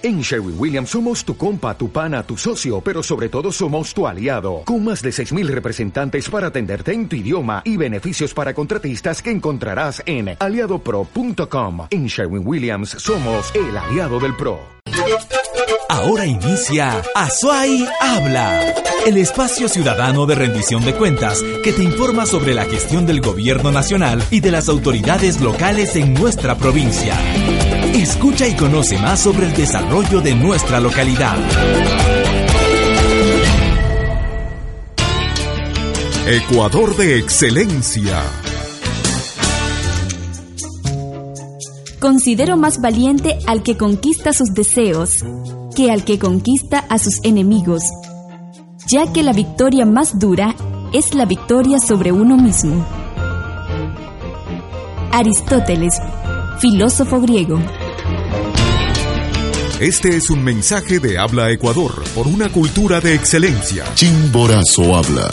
En Sherwin Williams somos tu compa, tu pana, tu socio, pero sobre todo somos tu aliado, con más de 6.000 representantes para atenderte en tu idioma y beneficios para contratistas que encontrarás en aliadopro.com. En Sherwin Williams somos el aliado del PRO. Ahora inicia Azuay Habla, el espacio ciudadano de rendición de cuentas que te informa sobre la gestión del gobierno nacional y de las autoridades locales en nuestra provincia. Escucha y conoce más sobre el desarrollo de nuestra localidad. Ecuador de Excelencia. Considero más valiente al que conquista sus deseos que al que conquista a sus enemigos, ya que la victoria más dura es la victoria sobre uno mismo. Aristóteles, filósofo griego. Este es un mensaje de Habla Ecuador por una cultura de excelencia. Chimborazo habla.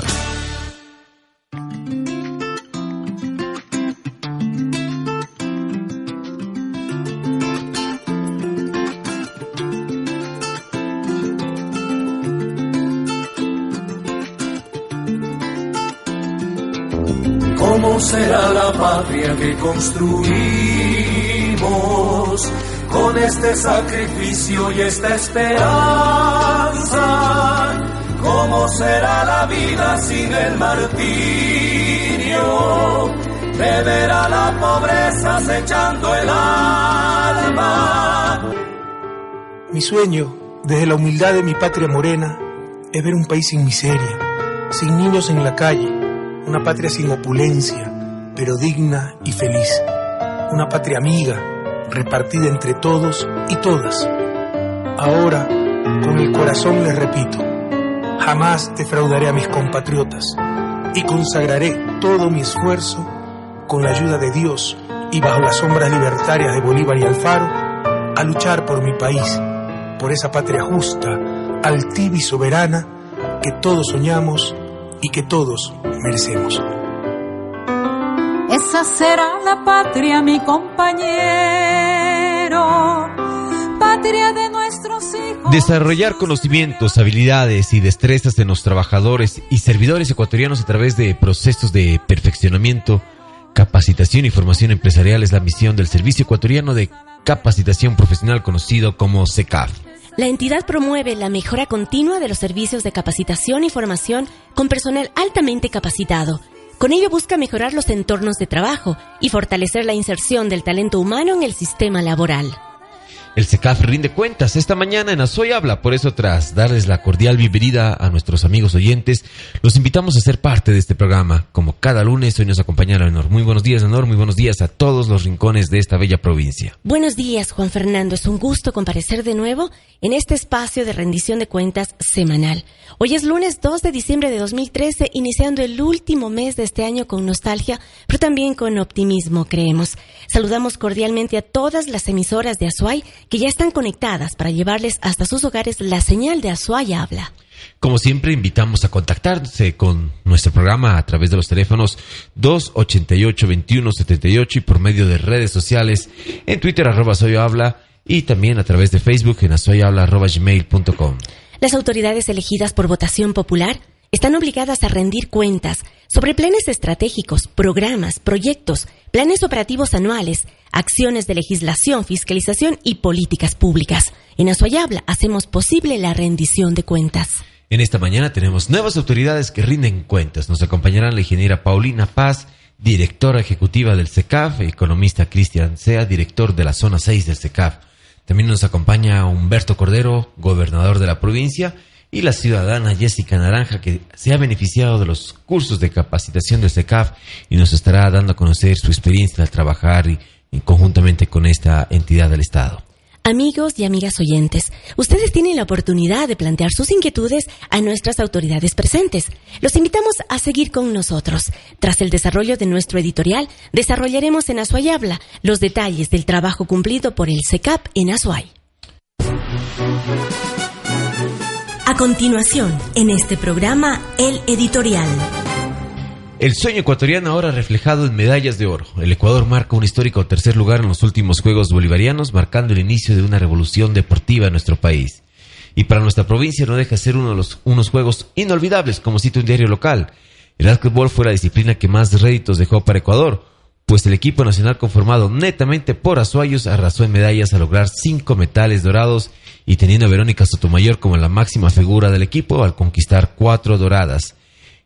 ¿Cómo será la patria que construimos con este sacrificio y esta esperanza? ¿Cómo será la vida sin el martirio? De ver a la pobreza acechando el alma. Mi sueño, desde la humildad de mi patria morena, es ver un país sin miseria, sin niños en la calle, una patria sin opulencia, pero digna y feliz, una patria amiga, repartida entre todos y todas. Ahora, con el corazón les repito, jamás defraudaré a mis compatriotas y consagraré todo mi esfuerzo con la ayuda de Dios y bajo las sombras libertarias de Bolívar y Alfaro a luchar por mi país, por esa patria justa, altiva y soberana que todos soñamos y que todos merecemos. Esa será la patria, mi compañero, patria de nuestros hijos. Desarrollar conocimientos, habilidades y destrezas de los trabajadores y servidores ecuatorianos a través de procesos de perfeccionamiento, capacitación y formación empresarial es la misión del Servicio Ecuatoriano de Capacitación Profesional conocido como SECAF. La entidad promueve la mejora continua de los servicios de capacitación y formación con personal altamente capacitado. Con ello busca mejorar los entornos de trabajo y fortalecer la inserción del talento humano en el sistema laboral. El SECAF rinde cuentas esta mañana en Azoy Habla, por eso tras darles la cordial bienvenida a nuestros amigos oyentes, los invitamos a ser parte de este programa. Como cada lunes, hoy nos acompaña Leonor. Muy buenos días, Leonor, muy buenos días a todos los rincones de esta bella provincia. Buenos días, Juan Fernando. Es un gusto comparecer de nuevo en este espacio de rendición de cuentas semanal. Hoy es lunes 2 de diciembre de 2013, iniciando el último mes de este año con nostalgia, pero también con optimismo, creemos. Saludamos cordialmente a todas las emisoras de Azuay que ya están conectadas para llevarles hasta sus hogares la señal de Azuay Habla. Como siempre, invitamos a contactarse con nuestro programa a través de los teléfonos 288-2178 y por medio de redes sociales en Twitter arroba Soy Habla y también a través de Facebook en asoyhabla arroba gmail.com. Las autoridades elegidas por votación popular están obligadas a rendir cuentas sobre planes estratégicos, programas, proyectos, planes operativos anuales, acciones de legislación, fiscalización y políticas públicas. En Azuayabla hacemos posible la rendición de cuentas. En esta mañana tenemos nuevas autoridades que rinden cuentas. Nos acompañarán la ingeniera Paulina Paz, directora ejecutiva del SECAF, economista Cristian Sea, director de la zona 6 del SECAF. También nos acompaña Humberto Cordero, gobernador de la provincia, y la ciudadana Jessica Naranja, que se ha beneficiado de los cursos de capacitación del SECAF y nos estará dando a conocer su experiencia al trabajar conjuntamente con esta entidad del Estado. Amigos y amigas oyentes, ustedes tienen la oportunidad de plantear sus inquietudes a nuestras autoridades presentes. Los invitamos a seguir con nosotros. Tras el desarrollo de nuestro editorial, desarrollaremos en Azuay Habla los detalles del trabajo cumplido por el SECAP en Azuay. A continuación, en este programa, el editorial. El sueño ecuatoriano ahora reflejado en medallas de oro. El Ecuador marca un histórico tercer lugar en los últimos Juegos Bolivarianos, marcando el inicio de una revolución deportiva en nuestro país. Y para nuestra provincia no deja de ser uno de los unos Juegos inolvidables, como cita un diario local. El básquetbol fue la disciplina que más réditos dejó para Ecuador, pues el equipo nacional conformado netamente por azuayos arrasó en medallas a lograr cinco metales dorados y teniendo a Verónica Sotomayor como la máxima figura del equipo al conquistar cuatro doradas,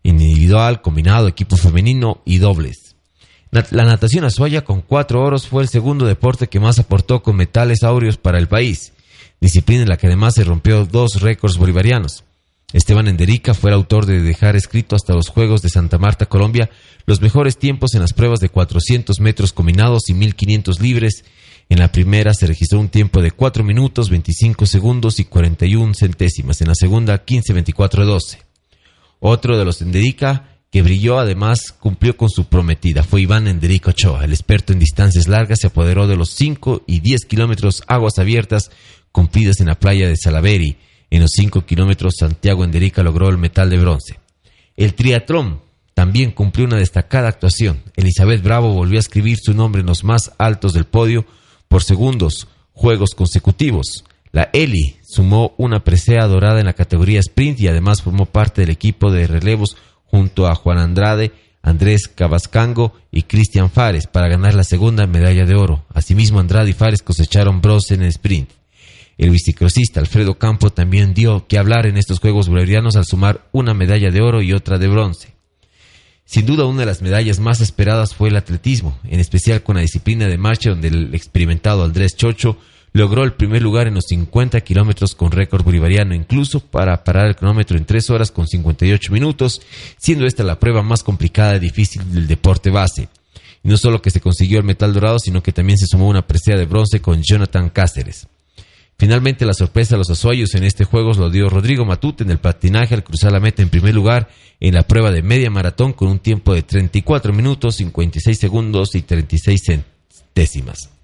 individual, combinado, equipo femenino y dobles. La natación azuaya con cuatro oros fue el segundo deporte que más aportó con metales áureos para el país, disciplina en la que además se rompió dos récords bolivarianos. Esteban Enderica fue el autor de dejar escrito hasta los Juegos de Santa Marta, Colombia, los mejores tiempos en las pruebas de 400 metros combinados y 1500 libres. En la primera se registró un tiempo de 4 minutos, 25 segundos y 41 centésimas. En la segunda, 15, 24, 12. Otro de los Enderica que brilló además cumplió con su prometida. Fue Iván Enderica Ochoa. El experto en distancias largas se apoderó de los 5 y 10 kilómetros aguas abiertas cumplidas en la playa de Salaveri en los 5 kilómetros, Santiago Enderica logró el metal de bronce. El triatlón también cumplió una destacada actuación. Elizabeth Bravo volvió a escribir su nombre en los más altos del podio por segundos juegos consecutivos. La Eli sumó una presea dorada en la categoría sprint y además formó parte del equipo de relevos junto a Juan Andrade, Andrés Cabascango y Cristian Fares para ganar la segunda medalla de oro. Asimismo, Andrade y Fares cosecharon bronce en el sprint. El bicicrosista Alfredo Campo también dio que hablar en estos Juegos Bolivarianos al sumar una medalla de oro y otra de bronce. Sin duda una de las medallas más esperadas fue el atletismo, en especial con la disciplina de marcha donde el experimentado Andrés Chocho logró el primer lugar en los 50 kilómetros con récord bolivariano, incluso para parar el cronómetro en 3 horas con 58 minutos, siendo esta la prueba más complicada y difícil del deporte base. Y no solo que se consiguió el metal dorado, sino que también se sumó una presea de bronce con Jonathan Cáceres. Finalmente, la sorpresa a los azuayos en este juego lo dio Rodrigo Matute en el patinaje al cruzar la meta en primer lugar en la prueba de media maratón con un tiempo de 34 minutos, 56 segundos y 36 centésimas.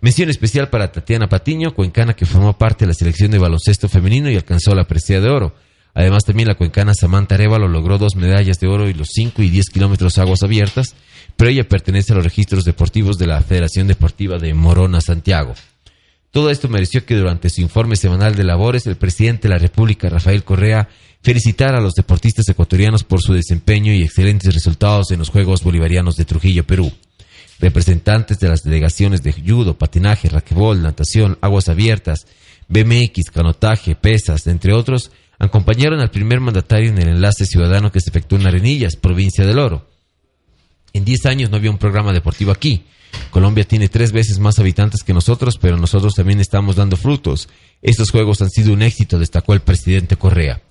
Mención especial para Tatiana Patiño, cuencana que formó parte de la selección de baloncesto femenino y alcanzó la presea de oro. Además, también la cuencana Samantha Arevalo logró dos medallas de oro y los 5 y 10 kilómetros aguas abiertas, pero ella pertenece a los registros deportivos de la Federación Deportiva de Morona Santiago. Todo esto mereció que durante su informe semanal de labores el presidente de la República, Rafael Correa, felicitara a los deportistas ecuatorianos por su desempeño y excelentes resultados en los Juegos Bolivarianos de Trujillo, Perú. Representantes de las delegaciones de judo, patinaje, raquebol, natación, aguas abiertas, BMX, canotaje, pesas, entre otros, acompañaron al primer mandatario en el enlace ciudadano que se efectuó en Arenillas, provincia del Oro. En 10 años no había un programa deportivo aquí. Colombia tiene tres veces más habitantes que nosotros, pero nosotros también estamos dando frutos. Estos juegos han sido un éxito, destacó el presidente Correa.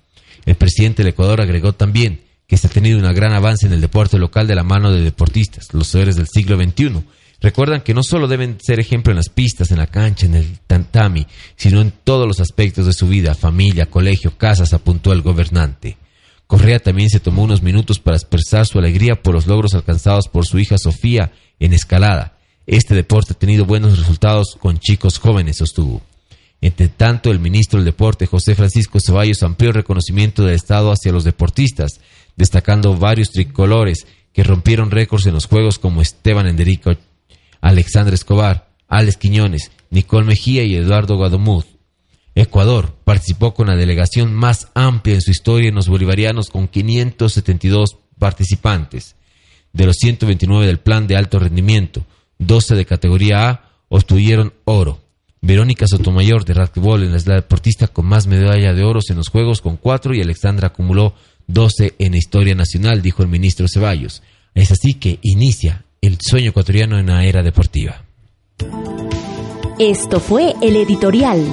El presidente del Ecuador agregó también que se ha tenido un gran avance en el deporte local de la mano de deportistas, los héroes del siglo XXI. Recuerdan que no solo deben ser ejemplo en las pistas, en la cancha, en el tantami, sino en todos los aspectos de su vida, familia, colegio, casas, apuntó el gobernante. Correa también se tomó unos minutos para expresar su alegría por los logros alcanzados por su hija Sofía en escalada. Este deporte ha tenido buenos resultados con chicos jóvenes, sostuvo. Entre tanto, el ministro del Deporte, José Francisco Ceballos, amplió el reconocimiento del Estado hacia los deportistas, destacando varios tricolores que rompieron récords en los Juegos como Esteban Enderico, Alexandre Escobar, Alex Quiñones, Nicole Mejía y Eduardo Guadamuz. Ecuador participó con la delegación más amplia en su historia en los bolivarianos con 572 participantes de los 129 del plan de alto rendimiento, 12 de categoría A obtuvieron oro. Verónica Sotomayor de rugby es la deportista con más medalla de oro en los Juegos con 4 y Alexandra acumuló 12 en historia nacional, dijo el ministro Ceballos. Es así que inicia el sueño ecuatoriano en la era deportiva. Esto fue el editorial.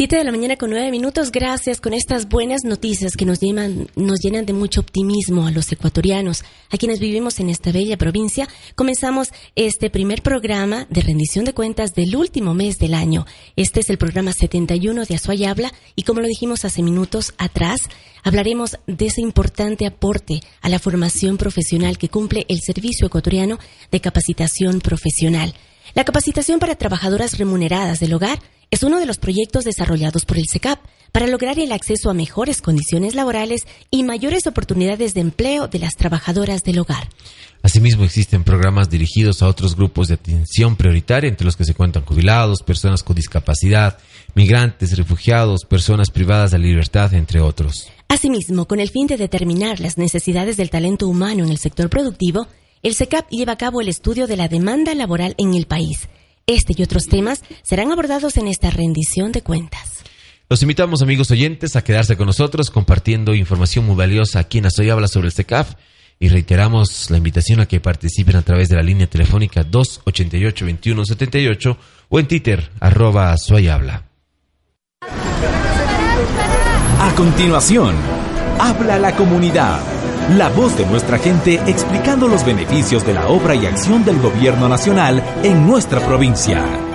Siete de la mañana con nueve minutos. Gracias con estas buenas noticias que nos llenan, nos llenan de mucho optimismo a los ecuatorianos, a quienes vivimos en esta bella provincia. Comenzamos este primer programa de rendición de cuentas del último mes del año. Este es el programa 71 de Azuay Habla y como lo dijimos hace minutos atrás, hablaremos de ese importante aporte a la formación profesional que cumple el Servicio Ecuatoriano de Capacitación Profesional. La capacitación para trabajadoras remuneradas del hogar es uno de los proyectos desarrollados por el SECAP para lograr el acceso a mejores condiciones laborales y mayores oportunidades de empleo de las trabajadoras del hogar. Asimismo, existen programas dirigidos a otros grupos de atención prioritaria, entre los que se cuentan jubilados, personas con discapacidad, migrantes, refugiados, personas privadas de la libertad, entre otros. Asimismo, con el fin de determinar las necesidades del talento humano en el sector productivo, el SECAP lleva a cabo el estudio de la demanda laboral en el país. Este y otros temas serán abordados en esta rendición de cuentas. Los invitamos, amigos oyentes, a quedarse con nosotros compartiendo información muy valiosa aquí en Asoy Habla sobre el SECAF y reiteramos la invitación a que participen a través de la línea telefónica 288-2178 o en Twitter, arroba Habla. A continuación, habla la comunidad. La voz de nuestra gente explicando los beneficios de la obra y acción del gobierno nacional en nuestra provincia.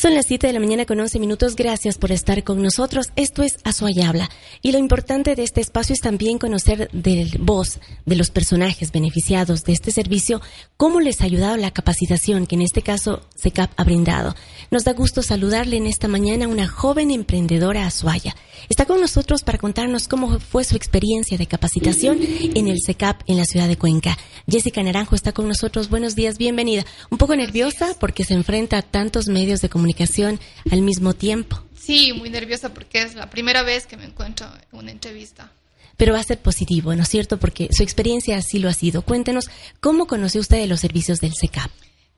Son las 7 de la mañana con 11 minutos. Gracias por estar con nosotros. Esto es Azuay Habla. Y lo importante de este espacio es también conocer de voz de los personajes beneficiados de este servicio, cómo les ha ayudado la capacitación que en este caso SECAP ha brindado. Nos da gusto saludarle en esta mañana a una joven emprendedora azuaya. Está con nosotros para contarnos cómo fue su experiencia de capacitación en el SECAP en la ciudad de Cuenca. Jessica Naranjo está con nosotros. Buenos días, bienvenida. Un poco nerviosa porque se enfrenta a tantos medios de comunicación comunicación al mismo tiempo. Sí, muy nerviosa porque es la primera vez que me encuentro en una entrevista. Pero va a ser positivo, ¿no es cierto? Porque su experiencia así lo ha sido. Cuéntenos, ¿cómo conoció usted de los servicios del SECAP?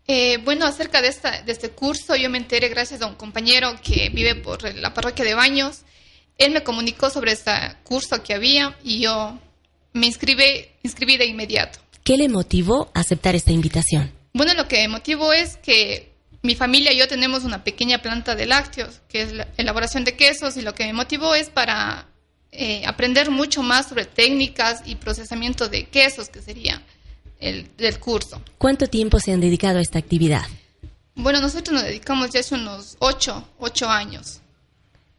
Eh, bueno, acerca de, esta, de este curso, yo me enteré gracias a un compañero que vive por la parroquia de Baños. Él me comunicó sobre este curso que había y yo me inscribí, inscribí de inmediato. ¿Qué le motivó a aceptar esta invitación? Bueno, lo que motivó es que mi familia y yo tenemos una pequeña planta de lácteos, que es la elaboración de quesos, y lo que me motivó es para eh, aprender mucho más sobre técnicas y procesamiento de quesos, que sería el del curso. ¿Cuánto tiempo se han dedicado a esta actividad? Bueno, nosotros nos dedicamos ya hace unos ocho, ocho años.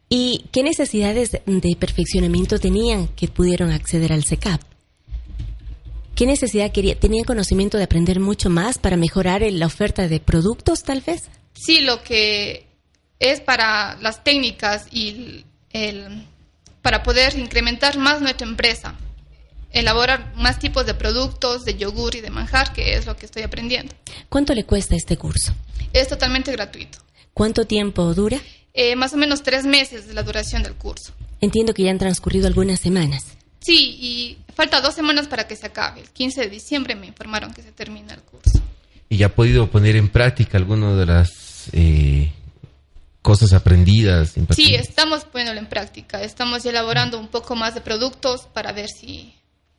¿Y qué necesidades de perfeccionamiento tenían que pudieron acceder al SECAP? ¿Qué necesidad quería? ¿Tenían conocimiento de aprender mucho más para mejorar la oferta de productos, tal vez? Sí, lo que es para las técnicas y el, para poder incrementar más nuestra empresa, elaborar más tipos de productos, de yogur y de manjar, que es lo que estoy aprendiendo. ¿Cuánto le cuesta este curso? Es totalmente gratuito. ¿Cuánto tiempo dura? Eh, más o menos tres meses de la duración del curso. Entiendo que ya han transcurrido algunas semanas. Sí, y falta dos semanas para que se acabe. El 15 de diciembre me informaron que se termina el curso. ¿Y ya ha podido poner en práctica alguna de las eh, cosas aprendidas? Sí, estamos poniéndolo en práctica. Estamos elaborando un poco más de productos para ver si...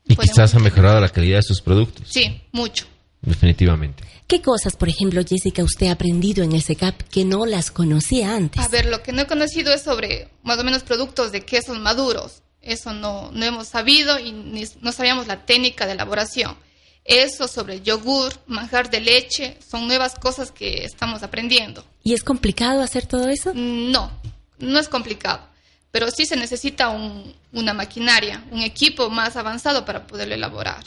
¿Y quizás ha mejorado la calidad de sus productos? Sí, mucho. Definitivamente. ¿Qué cosas, por ejemplo, Jessica, usted ha aprendido en el SECAP que no las conocía antes? A ver, lo que no he conocido es sobre más o menos productos de quesos maduros eso no, no hemos sabido y no sabíamos la técnica de elaboración. Eso sobre yogur, manjar de leche, son nuevas cosas que estamos aprendiendo. ¿Y es complicado hacer todo eso? No, no es complicado, pero sí se necesita una maquinaria, un equipo más avanzado para poderlo elaborar.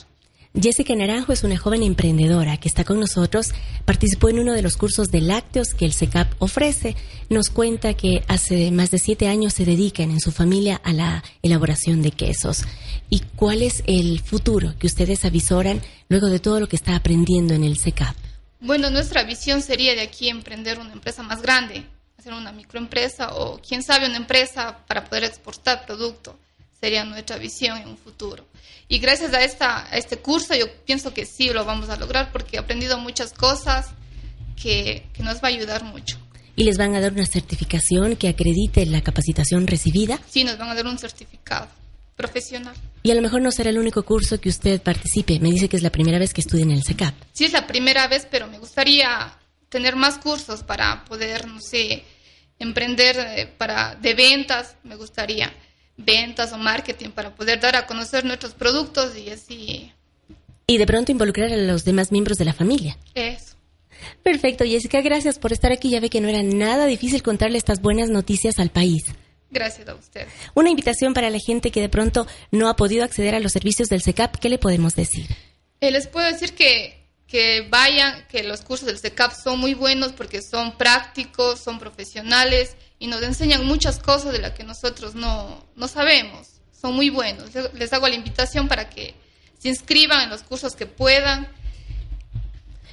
Jessica Naranjo es una joven emprendedora que está con nosotros. Participó en uno de los cursos de lácteos que el SECAP ofrece. Nos cuenta que hace más de siete años se dedican en su familia a la elaboración de quesos. ¿Y cuál es el futuro que ustedes avisoran luego de todo lo que está aprendiendo en el SECAP? Bueno, nuestra visión sería de aquí emprender una empresa más grande, hacer una microempresa o quién sabe una empresa para poder exportar producto. Sería nuestra visión en un futuro. Y gracias a, esta, a este curso yo pienso que sí lo vamos a lograr porque he aprendido muchas cosas que, que nos va a ayudar mucho. ¿Y les van a dar una certificación que acredite la capacitación recibida? Sí, nos van a dar un certificado profesional. Y a lo mejor no será el único curso que usted participe. Me dice que es la primera vez que estudia en el SECAP. Sí, es la primera vez, pero me gustaría tener más cursos para poder, no sé, emprender eh, para de ventas, me gustaría ventas o marketing para poder dar a conocer nuestros productos y así. Y de pronto involucrar a los demás miembros de la familia. Eso. Perfecto, Jessica, gracias por estar aquí. Ya ve que no era nada difícil contarle estas buenas noticias al país. Gracias a usted. Una invitación para la gente que de pronto no ha podido acceder a los servicios del SECAP, ¿qué le podemos decir? Eh, les puedo decir que que vayan, que los cursos del SECAP son muy buenos porque son prácticos, son profesionales y nos enseñan muchas cosas de las que nosotros no, no sabemos. Son muy buenos. Les hago la invitación para que se inscriban en los cursos que puedan.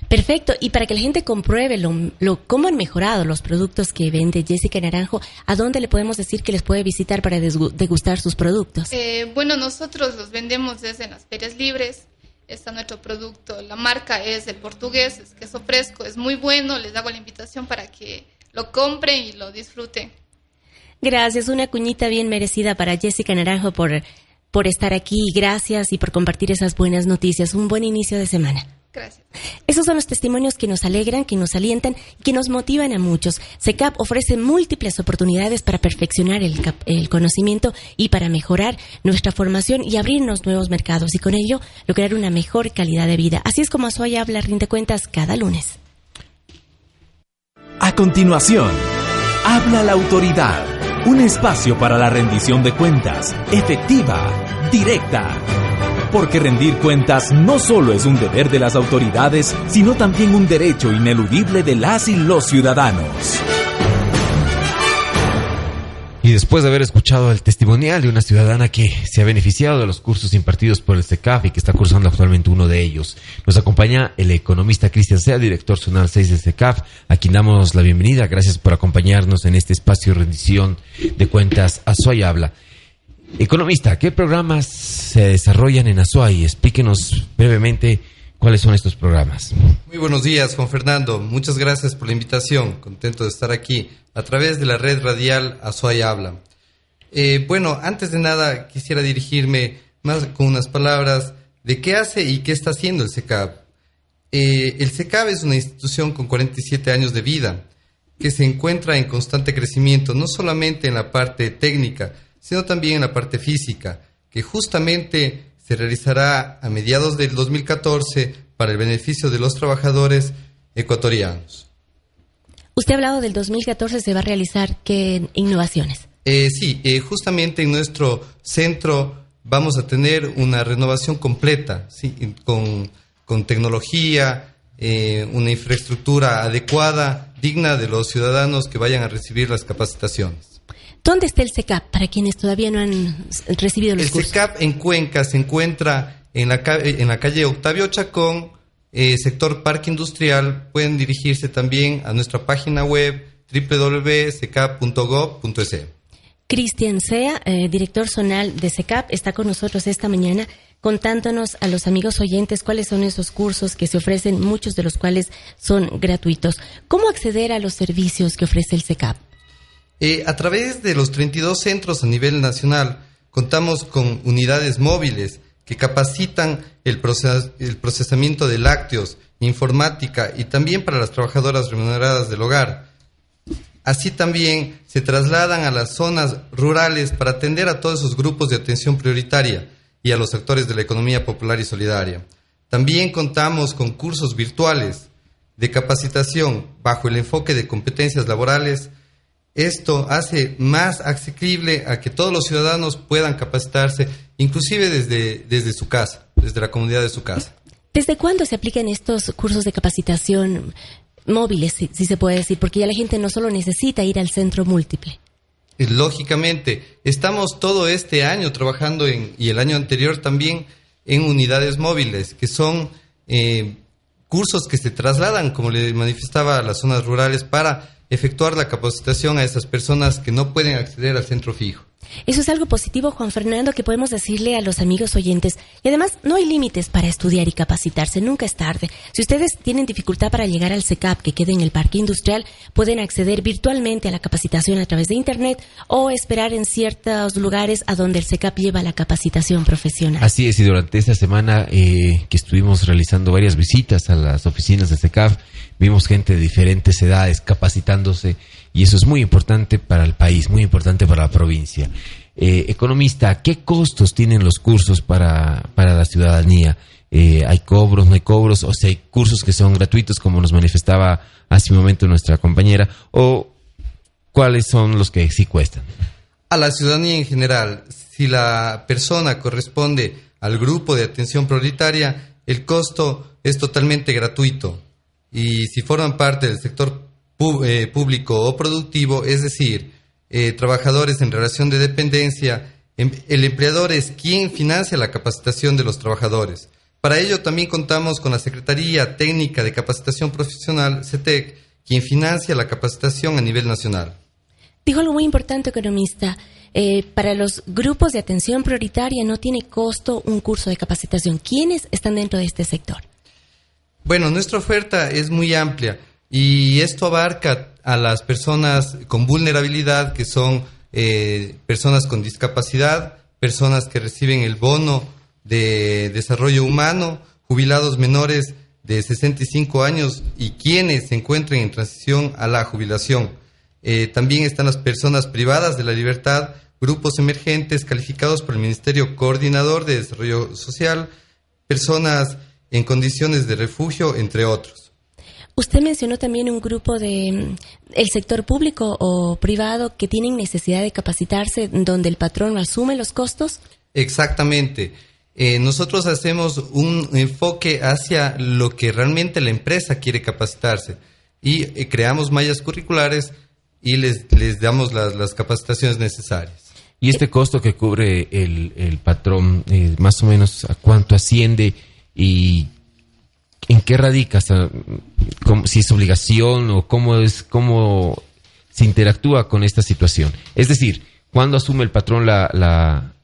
Perfecto. Y para que la gente compruebe lo, cómo han mejorado los productos que vende Jessica Naranjo, ¿a dónde le podemos decir que les puede visitar para degustar sus productos? Eh, bueno, nosotros los vendemos desde las ferias libres está nuestro producto. La marca es el portugués, es queso fresco, es muy bueno. Les hago la invitación para que lo compren y lo disfruten. Gracias, una cuñita bien merecida para Jessica Naranjo por, por estar aquí. Gracias y por compartir esas buenas noticias. Un buen inicio de semana. Gracias. Esos son los testimonios que nos alegran, que nos alientan y que nos motivan a muchos. SECAP ofrece múltiples oportunidades para perfeccionar el, el, conocimiento y para mejorar nuestra formación y abrirnos nuevos mercados y con ello lograr una mejor calidad de vida. Así es como Azuaya habla Rinde Cuentas cada lunes. A continuación, habla la autoridad. Un espacio para la rendición de cuentas, efectiva, directa porque rendir cuentas no solo es un deber de las autoridades, sino también un derecho ineludible de las y los ciudadanos. Y después de haber escuchado el testimonial de una ciudadana que se ha beneficiado de los cursos impartidos por el CECAF y que está cursando actualmente uno de ellos, nos acompaña el economista Cristian Sea, director zonal 6 del CECAF, a quien damos la bienvenida. Gracias por acompañarnos en este espacio de rendición de cuentas a Soy Habla. Economista, ¿qué programas se desarrollan en Azuay? Explíquenos brevemente cuáles son estos programas. Muy buenos días, Juan Fernando. Muchas gracias por la invitación. Contento de estar aquí a través de la red radial Azuay Habla. Eh, bueno, antes de nada quisiera dirigirme más con unas palabras de qué hace y qué está haciendo el SECAB. Eh, el SECAB es una institución con 47 años de vida que se encuentra en constante crecimiento, no solamente en la parte técnica, sino también en la parte física, que justamente se realizará a mediados del 2014 para el beneficio de los trabajadores ecuatorianos. Usted ha hablado del 2014, ¿se va a realizar qué innovaciones? Eh, sí, eh, justamente en nuestro centro vamos a tener una renovación completa, ¿sí? con, con tecnología, eh, una infraestructura adecuada, digna de los ciudadanos que vayan a recibir las capacitaciones. ¿Dónde está el SECAP para quienes todavía no han recibido los el cursos? El SECAP en Cuenca se encuentra en la, en la calle Octavio Chacón, eh, sector Parque Industrial. Pueden dirigirse también a nuestra página web www.secap.gov.es. Cristian Sea, eh, director zonal de SECAP, está con nosotros esta mañana contándonos a los amigos oyentes cuáles son esos cursos que se ofrecen, muchos de los cuales son gratuitos. ¿Cómo acceder a los servicios que ofrece el SECAP? Eh, a través de los 32 centros a nivel nacional, contamos con unidades móviles que capacitan el, el procesamiento de lácteos, informática y también para las trabajadoras remuneradas del hogar. Así también se trasladan a las zonas rurales para atender a todos esos grupos de atención prioritaria y a los actores de la economía popular y solidaria. También contamos con cursos virtuales de capacitación bajo el enfoque de competencias laborales esto hace más asequible a que todos los ciudadanos puedan capacitarse, inclusive desde, desde su casa, desde la comunidad de su casa. ¿Desde cuándo se aplican estos cursos de capacitación móviles, si, se puede decir? Porque ya la gente no solo necesita ir al centro múltiple. Lógicamente, estamos todo este año trabajando en, y el año anterior también en unidades móviles, que son eh, cursos que se trasladan, como le manifestaba, a las zonas rurales para efectuar la capacitación a esas personas que no pueden acceder al centro fijo. Eso es algo positivo, Juan Fernando, que podemos decirle a los amigos oyentes. Y además, no hay límites para estudiar y capacitarse, nunca es tarde. Si ustedes tienen dificultad para llegar al SECAP que quede en el parque industrial, pueden acceder virtualmente a la capacitación a través de Internet o esperar en ciertos lugares a donde el SECAP lleva la capacitación profesional. Así es, y durante esta semana eh, que estuvimos realizando varias visitas a las oficinas de SECAP, vimos gente de diferentes edades capacitándose y eso es muy importante para el país, muy importante para la provincia. Eh, economista, ¿qué costos tienen los cursos para, la ciudadanía? Eh, ¿Hay cobros, no hay cobros? O sea, hay cursos que son gratuitos, como nos manifestaba hace un momento nuestra compañera, o cuáles son los que sí cuestan? A la ciudadanía en general, si la persona corresponde al grupo de atención prioritaria, el costo es totalmente gratuito. Y si forman parte del sector público o productivo, es decir, eh, trabajadores en relación de dependencia, em, el empleador es quien financia la capacitación de los trabajadores. Para ello también contamos con la Secretaría Técnica de Capacitación Profesional, CETEC, quien financia la capacitación a nivel nacional. Dijo algo muy importante, economista. Eh, para los grupos de atención prioritaria no tiene costo un curso de capacitación. ¿Quiénes están dentro de este sector? Bueno, nuestra oferta es muy amplia y esto abarca a las personas con vulnerabilidad, que son eh, personas con discapacidad, personas que reciben el bono de desarrollo humano, jubilados menores de 65 años y quienes se encuentren en transición a la jubilación. Eh, también están las personas privadas de la libertad, grupos emergentes calificados por el Ministerio Coordinador de Desarrollo Social, personas en condiciones de refugio, entre otros. Usted mencionó también un grupo de mm, el sector público o privado que tienen necesidad de capacitarse, donde el patrón asume los costos. Exactamente. Eh, nosotros hacemos un enfoque hacia lo que realmente la empresa quiere capacitarse y eh, creamos mallas curriculares y les, les damos las, capacitaciones necesarias. ¿Y este costo que cubre el, el patrón, eh, más o menos a cuánto asciende y en qué radica? si es obligación o cómo, es, cómo se interactúa con esta situación. Es decir, ¿cuándo asume el patrón la, la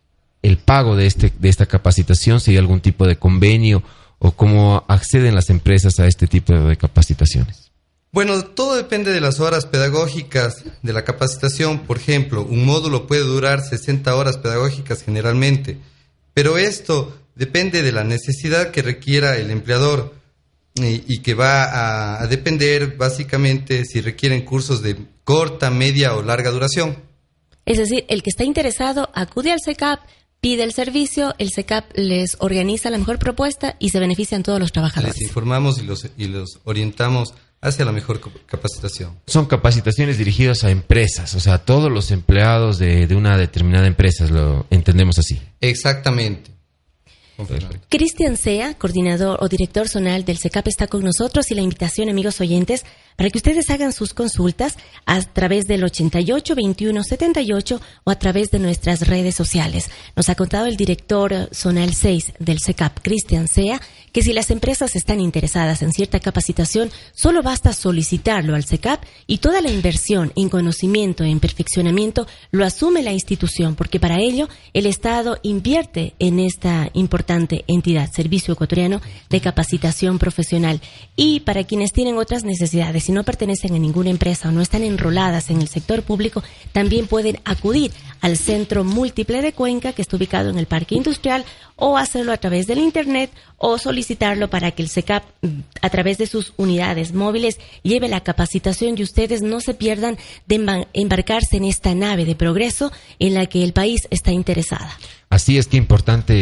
el pago de, este, de esta capacitación, si hay algún tipo de convenio o cómo acceden las empresas a este tipo de capacitaciones. Bueno, todo depende de las horas pedagógicas de la capacitación. Por ejemplo, un módulo puede durar 60 horas pedagógicas generalmente, pero esto depende de la necesidad que requiera el empleador y, que va a, a, depender básicamente si requieren cursos de corta, media o larga duración. Es decir, el que está interesado acude al SECAP, pide el servicio, el SECAP les organiza la mejor propuesta y se benefician todos los trabajadores. Les informamos y los, y los orientamos hacia la mejor capacitación. Son capacitaciones dirigidas a empresas, o sea, todos los empleados de, de una determinada empresa, lo entendemos así. Exactamente. Cristian Sea, coordinador o director zonal del SECAP, está con nosotros y la invitación, amigos oyentes, para que ustedes hagan sus consultas a través del 88 21 78 o a través de nuestras redes sociales. Nos ha contado el director zonal 6 del SECAP, Cristian Sea, que si las empresas están interesadas en cierta capacitación, solo basta solicitarlo al SECAP y toda la inversión en conocimiento, en perfeccionamiento, lo asume la institución, porque para ello el Estado invierte en esta importante entidad, Servicio Ecuatoriano de Capacitación Profesional. Y para quienes tienen otras necesidades, si no pertenecen a ninguna empresa o no están enroladas en el sector público, también pueden acudir al Centro Múltiple de Cuenca, que está ubicado en el Parque Industrial, o hacerlo a través del Internet o solicitarlo para que el SECAP, a través de sus unidades móviles, lleve la capacitación y ustedes no se pierdan de embarcarse en esta nave de progreso en la que el país está interesada. Así es que importante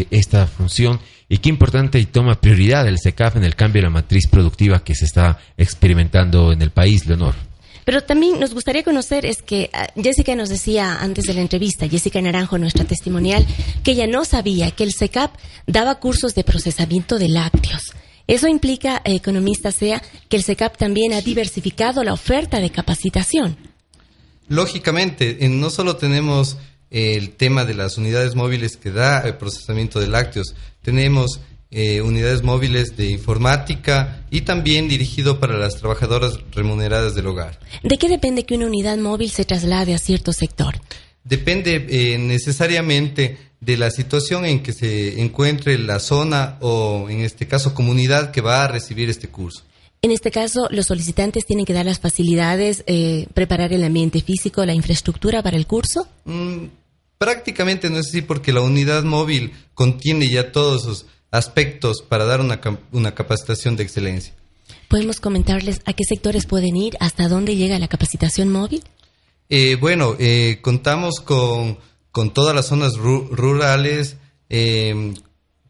eh, esta función y qué importante y toma prioridad el SECAF en el cambio de la matriz productiva que se está experimentando en el país, Leonor. Pero también nos gustaría conocer, es que ah, Jessica nos decía antes de la entrevista, Jessica Naranjo, nuestra testimonial, que ella no sabía que el SECAP daba cursos de procesamiento de lácteos. Eso implica, eh, economista sea, que el SECAP también ha diversificado la oferta de capacitación. Lógicamente, no solo tenemos el tema de las unidades móviles que da el procesamiento de lácteos, tenemos eh, unidades móviles de informática y también dirigido para las trabajadoras remuneradas del hogar. ¿De qué depende que una unidad móvil se traslade a cierto sector? Depende eh, necesariamente de la situación en que se encuentre la zona o, en este caso, comunidad que va a recibir este curso. En este caso, los solicitantes tienen que dar las facilidades, eh, preparar el ambiente físico, la infraestructura para el curso. Mm, prácticamente no es así porque la unidad móvil contiene ya todos esos aspectos para dar una, una capacitación de excelencia. ¿Podemos comentarles a qué sectores pueden ir? ¿Hasta dónde llega la capacitación móvil? Eh, bueno, eh, contamos con, con, todas las zonas rurales, eh,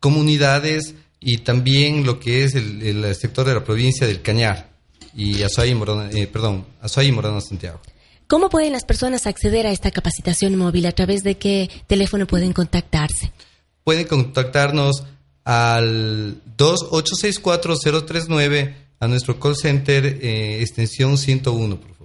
comunidades y también lo que es el, sector de la provincia del Cañar y Azuay Morona, perdón, Azuay y Morona Santiago. ¿Cómo pueden las personas acceder a esta capacitación móvil? ¿A través de qué teléfono pueden contactarse? Pueden contactarnos al 2864039 a nuestro call center eh, extensión 101, por favor.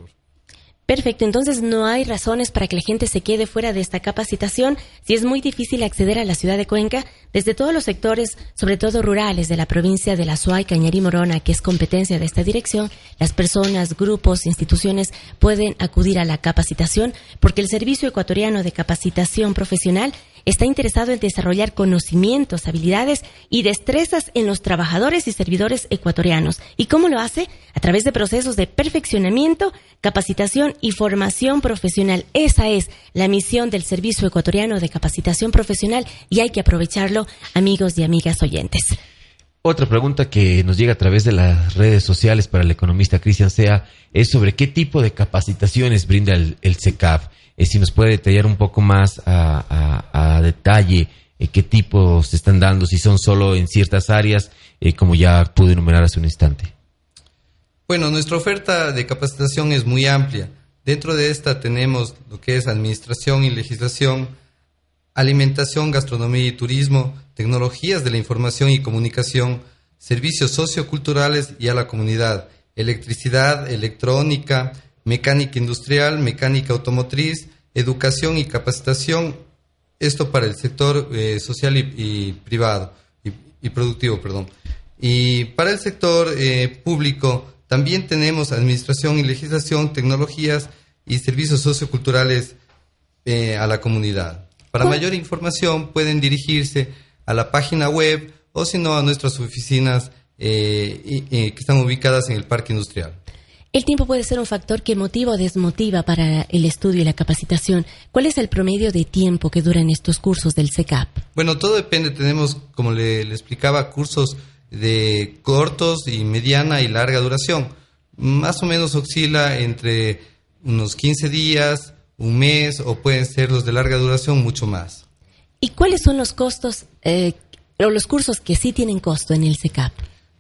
Perfecto, entonces no hay razones para que la gente se quede fuera de esta capacitación si es muy difícil acceder a la ciudad de Cuenca desde todos los sectores, sobre todo rurales de la provincia de La Suay, Cañarí Morona, que es competencia de esta dirección. Las personas, grupos, instituciones pueden acudir a la capacitación porque el Servicio Ecuatoriano de Capacitación Profesional está interesado en desarrollar conocimientos, habilidades y destrezas en los trabajadores y servidores ecuatorianos. ¿Y cómo lo hace? A través de procesos de perfeccionamiento, capacitación y formación profesional. Esa es la misión del Servicio Ecuatoriano de Capacitación Profesional y hay que aprovecharlo, amigos y amigas oyentes. Otra pregunta que nos llega a través de las redes sociales para el economista Cristian Sea es sobre qué tipo de capacitaciones brinda el, el CECAF. Eh, si nos puede detallar un poco más a, detalle eh, qué tipo se están dando, si son solo en ciertas áreas, eh, como ya pude enumerar hace un instante. Bueno, nuestra oferta de capacitación es muy amplia. Dentro de esta tenemos lo que es administración y legislación, alimentación, gastronomía y turismo, tecnologías de la información y comunicación, servicios socioculturales y a la comunidad, electricidad, electrónica, mecánica industrial, mecánica automotriz, educación y capacitación, esto para el sector eh, social y, privado y, productivo, perdón. Y para el sector eh, público también tenemos administración y legislación, tecnologías y servicios socioculturales eh, a la comunidad. Para mayor información pueden dirigirse a la página web o si no a nuestras oficinas que están ubicadas en el Parque Industrial. El tiempo puede ser un factor que motiva o desmotiva para el estudio y la capacitación. ¿Cuál es el promedio de tiempo que duran estos cursos del SECAP? Bueno, todo depende. Tenemos, como le, explicaba, cursos de cortos y mediana y larga duración. Más o menos oscila entre unos 15 días, un mes o pueden ser los de larga duración mucho más. ¿Y cuáles son los costos eh, o los cursos que sí tienen costo en el SECAP?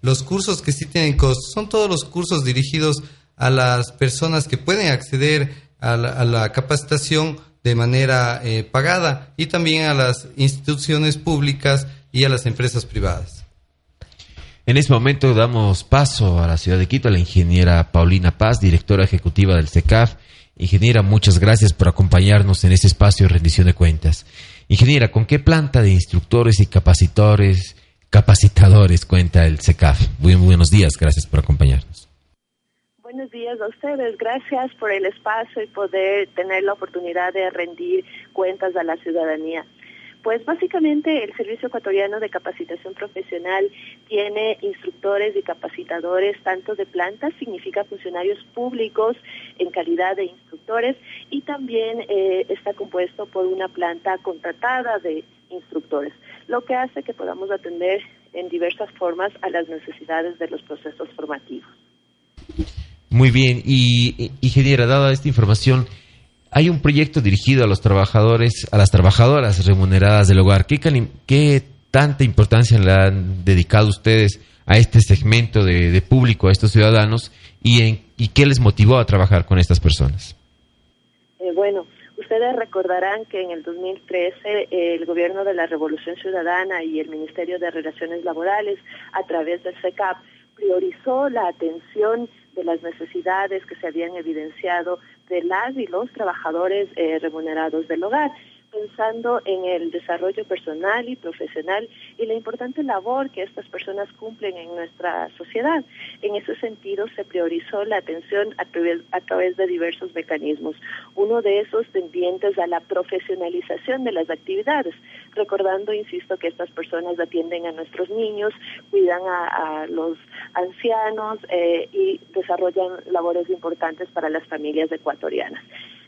Los cursos que sí tienen costo son todos los cursos dirigidos a las personas que pueden acceder a la, capacitación de manera eh, pagada y también a las instituciones públicas y a las empresas privadas. En este momento damos paso a la ciudad de Quito a la ingeniera Paulina Paz, directora ejecutiva del CECAF. Ingeniera, muchas gracias por acompañarnos en este espacio de rendición de cuentas. Ingeniera, ¿con qué planta de instructores y capacitadores, capacitadores cuenta el CECAF? Muy buenos días, gracias por acompañarnos. Buenos días a ustedes. Gracias por el espacio y poder tener la oportunidad de rendir cuentas a la ciudadanía. Pues básicamente el Servicio Ecuatoriano de Capacitación Profesional tiene instructores y capacitadores tanto de plantas, significa funcionarios públicos en calidad de instructores, y también eh, está compuesto por una planta contratada de instructores, lo que hace que podamos atender en diversas formas a las necesidades de los procesos formativos. Muy bien, y ingeniera, dada esta información, hay un proyecto dirigido a los trabajadores, a las trabajadoras remuneradas del hogar. ¿Qué, qué tanta importancia le han dedicado ustedes a este segmento de, público, a estos ciudadanos, y, y qué les motivó a trabajar con estas personas? Eh, bueno, ustedes recordarán que en el 2013 eh, el gobierno de la Revolución Ciudadana y el Ministerio de Relaciones Laborales, a través del CECAP, priorizó la atención de las necesidades que se habían evidenciado de las y los trabajadores eh, remunerados del hogar pensando en el desarrollo personal y profesional y la importante labor que estas personas cumplen en nuestra sociedad. En ese sentido, se priorizó la atención a través, a través de diversos mecanismos. Uno de esos tendientes a la profesionalización de las actividades, recordando, insisto, que estas personas atienden a nuestros niños, cuidan a, los ancianos eh, y desarrollan labores importantes para las familias ecuatorianas.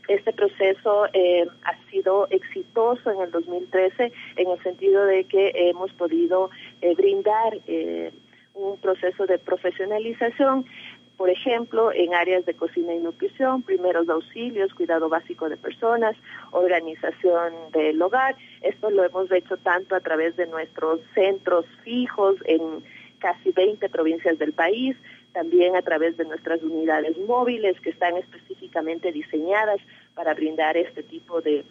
Este proceso eh, ha sido exitoso en el 2013 en el sentido de que hemos podido eh, brindar eh, un proceso de profesionalización por ejemplo, en áreas de cocina y nutrición, primeros auxilios, cuidado básico de personas, organización del hogar. Esto lo hemos hecho tanto a través de nuestros centros fijos en casi 20 provincias del país, también a través de nuestras unidades móviles que están específicamente diseñadas para brindar este tipo de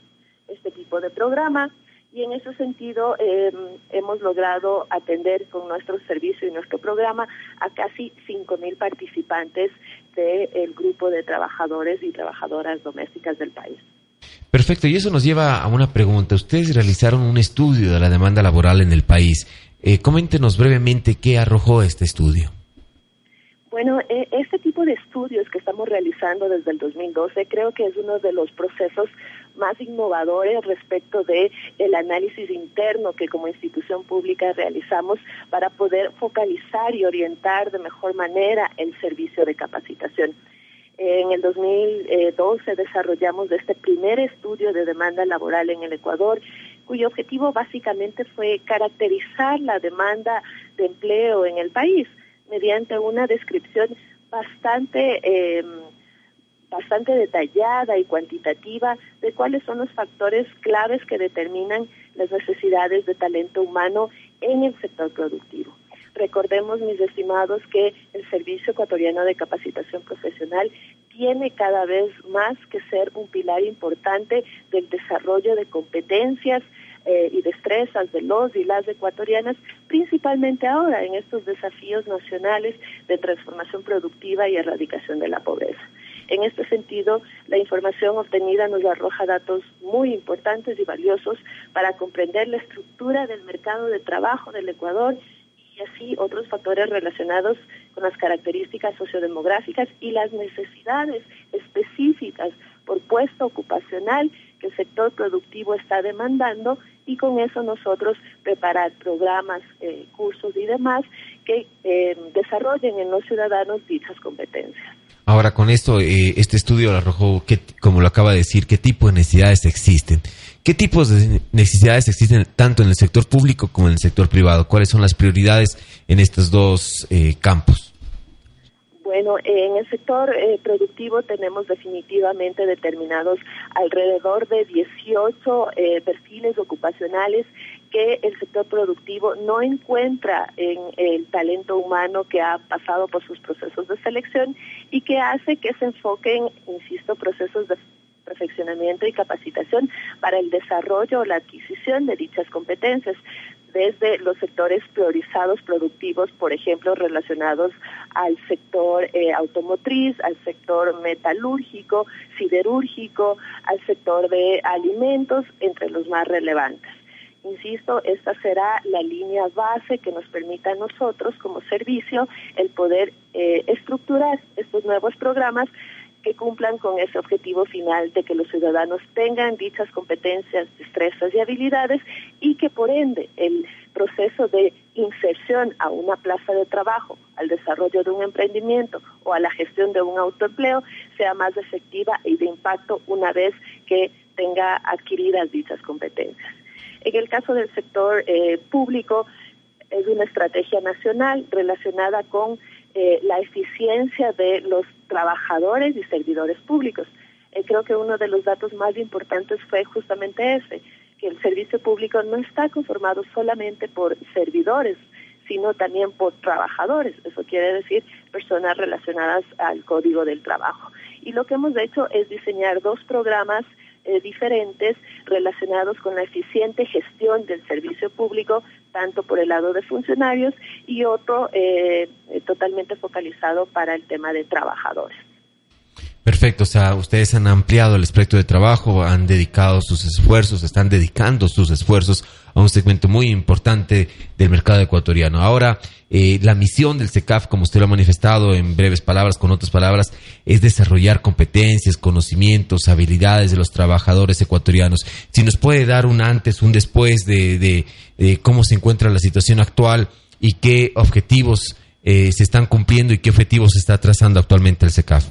este tipo de programa y en ese sentido eh, hemos logrado atender con nuestro servicio y nuestro programa a casi 5.000 participantes del grupo de trabajadores y trabajadoras domésticas del país. Perfecto, y eso nos lleva a una pregunta. Ustedes realizaron un estudio de la demanda laboral en el país. Eh, coméntenos brevemente qué arrojó este estudio. Bueno, e, este tipo de estudios que estamos realizando desde el 2012 creo que es uno de los procesos más innovadores respecto de el análisis interno que como institución pública realizamos para poder focalizar y orientar de mejor manera el servicio de capacitación. En el 2012 desarrollamos este primer estudio de demanda laboral en el Ecuador, cuyo objetivo básicamente fue caracterizar la demanda de empleo en el país mediante una descripción bastante eh, bastante detallada y cuantitativa de cuáles son los factores claves que determinan las necesidades de talento humano en el sector productivo. Recordemos, mis estimados, que el Servicio Ecuatoriano de Capacitación Profesional tiene cada vez más que ser un pilar importante del desarrollo de competencias eh, y destrezas de los y las ecuatorianas, principalmente ahora en estos desafíos nacionales de transformación productiva y erradicación de la pobreza. En este sentido, la información obtenida nos arroja datos muy importantes y valiosos para comprender la estructura del mercado de trabajo del Ecuador y así otros factores relacionados con las características sociodemográficas y las necesidades específicas por puesto ocupacional que el sector productivo está demandando y con eso nosotros preparar programas, eh, cursos y demás que eh, desarrollen en los ciudadanos dichas competencias. Ahora, con esto, eh, este estudio arrojó, que, como lo acaba de decir, qué tipo de necesidades existen. ¿Qué tipos de necesidades existen tanto en el sector público como en el sector privado? ¿Cuáles son las prioridades en estos dos eh, campos? Bueno, en el sector eh, productivo tenemos definitivamente determinados alrededor de 18 perfiles ocupacionales que el sector productivo no encuentra en el talento humano que ha pasado por sus procesos de selección y que hace que se enfoquen, insisto, procesos de perfeccionamiento y capacitación para el desarrollo o la adquisición de dichas competencias desde los sectores priorizados productivos, por ejemplo, relacionados al sector eh, automotriz, al sector metalúrgico, siderúrgico, al sector de alimentos, entre los más relevantes. Insisto, esta será la línea base que nos permita a nosotros como servicio el poder eh, estructurar estos nuevos programas que cumplan con ese objetivo final de que los ciudadanos tengan dichas competencias, destrezas y habilidades y que por ende el proceso de inserción a una plaza de trabajo, al desarrollo de un emprendimiento o a la gestión de un autoempleo sea más efectiva y de impacto una vez que tenga adquiridas dichas competencias. En el caso del sector eh, público, es una estrategia nacional relacionada con eh, la eficiencia de los trabajadores y servidores públicos. Eh, creo que uno de los datos más importantes fue justamente ese, el servicio público no está conformado solamente por servidores, sino también por trabajadores. Eso quiere decir personas relacionadas al código del trabajo. Y lo que hemos hecho es diseñar dos programas eh, diferentes relacionados con la eficiente gestión del servicio público, tanto por el lado de funcionarios y otro eh, totalmente focalizado para el tema de trabajadores. Perfecto, o sea, ustedes han ampliado el espectro de trabajo, han dedicado sus esfuerzos, están dedicando sus esfuerzos a un segmento muy importante del mercado ecuatoriano. Ahora, eh, la misión del SECAF, como usted lo ha manifestado en breves palabras, con otras palabras, es desarrollar competencias, conocimientos, habilidades de los trabajadores ecuatorianos. Si nos puede dar un antes, un después de, cómo se encuentra la situación actual y qué objetivos eh, se están cumpliendo y qué objetivos está trazando actualmente el SECAF.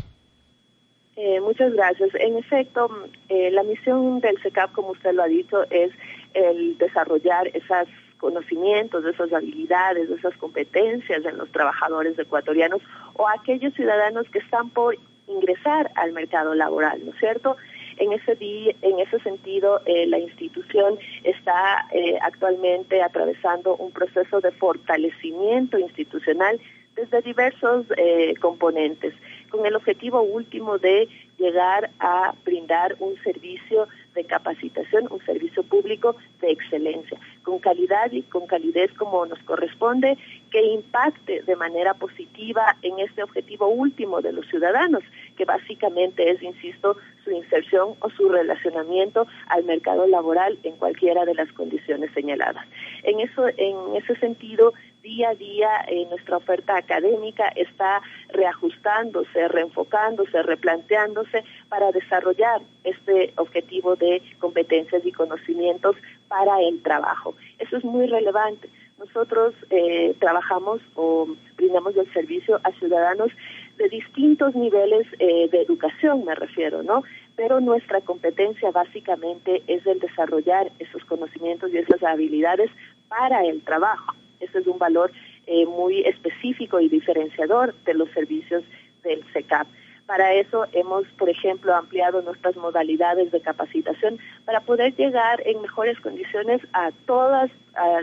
Eh, muchas gracias. En efecto, eh, la misión del SECAP, como usted lo ha dicho, es el desarrollar esos conocimientos, esas habilidades, esas competencias en los trabajadores ecuatorianos o aquellos ciudadanos que están por ingresar al mercado laboral, ¿no es cierto? En ese, en ese sentido, eh, la institución está actualmente atravesando un proceso de fortalecimiento institucional desde diversos componentes con el objetivo último de llegar a brindar un servicio de capacitación, un servicio público de excelencia, con calidad y con calidez como nos corresponde, que impacte de manera positiva en este objetivo último de los ciudadanos, que básicamente es, insisto, su inserción o su relacionamiento al mercado laboral en cualquiera de las condiciones señaladas. En eso, en ese sentido, día a día eh, nuestra oferta académica está reajustándose, reenfocándose, replanteándose para desarrollar este objetivo de competencias y conocimientos para el trabajo. Eso es muy relevante. Nosotros eh, trabajamos o brindamos el servicio a ciudadanos de distintos niveles eh, de educación, me refiero, ¿no? Pero nuestra competencia básicamente es el desarrollar esos conocimientos y esas habilidades para el trabajo. Ese es un valor eh, muy específico y diferenciador de los servicios del SECAP. Para eso hemos, por ejemplo, ampliado nuestras modalidades de capacitación para poder llegar en mejores condiciones a todos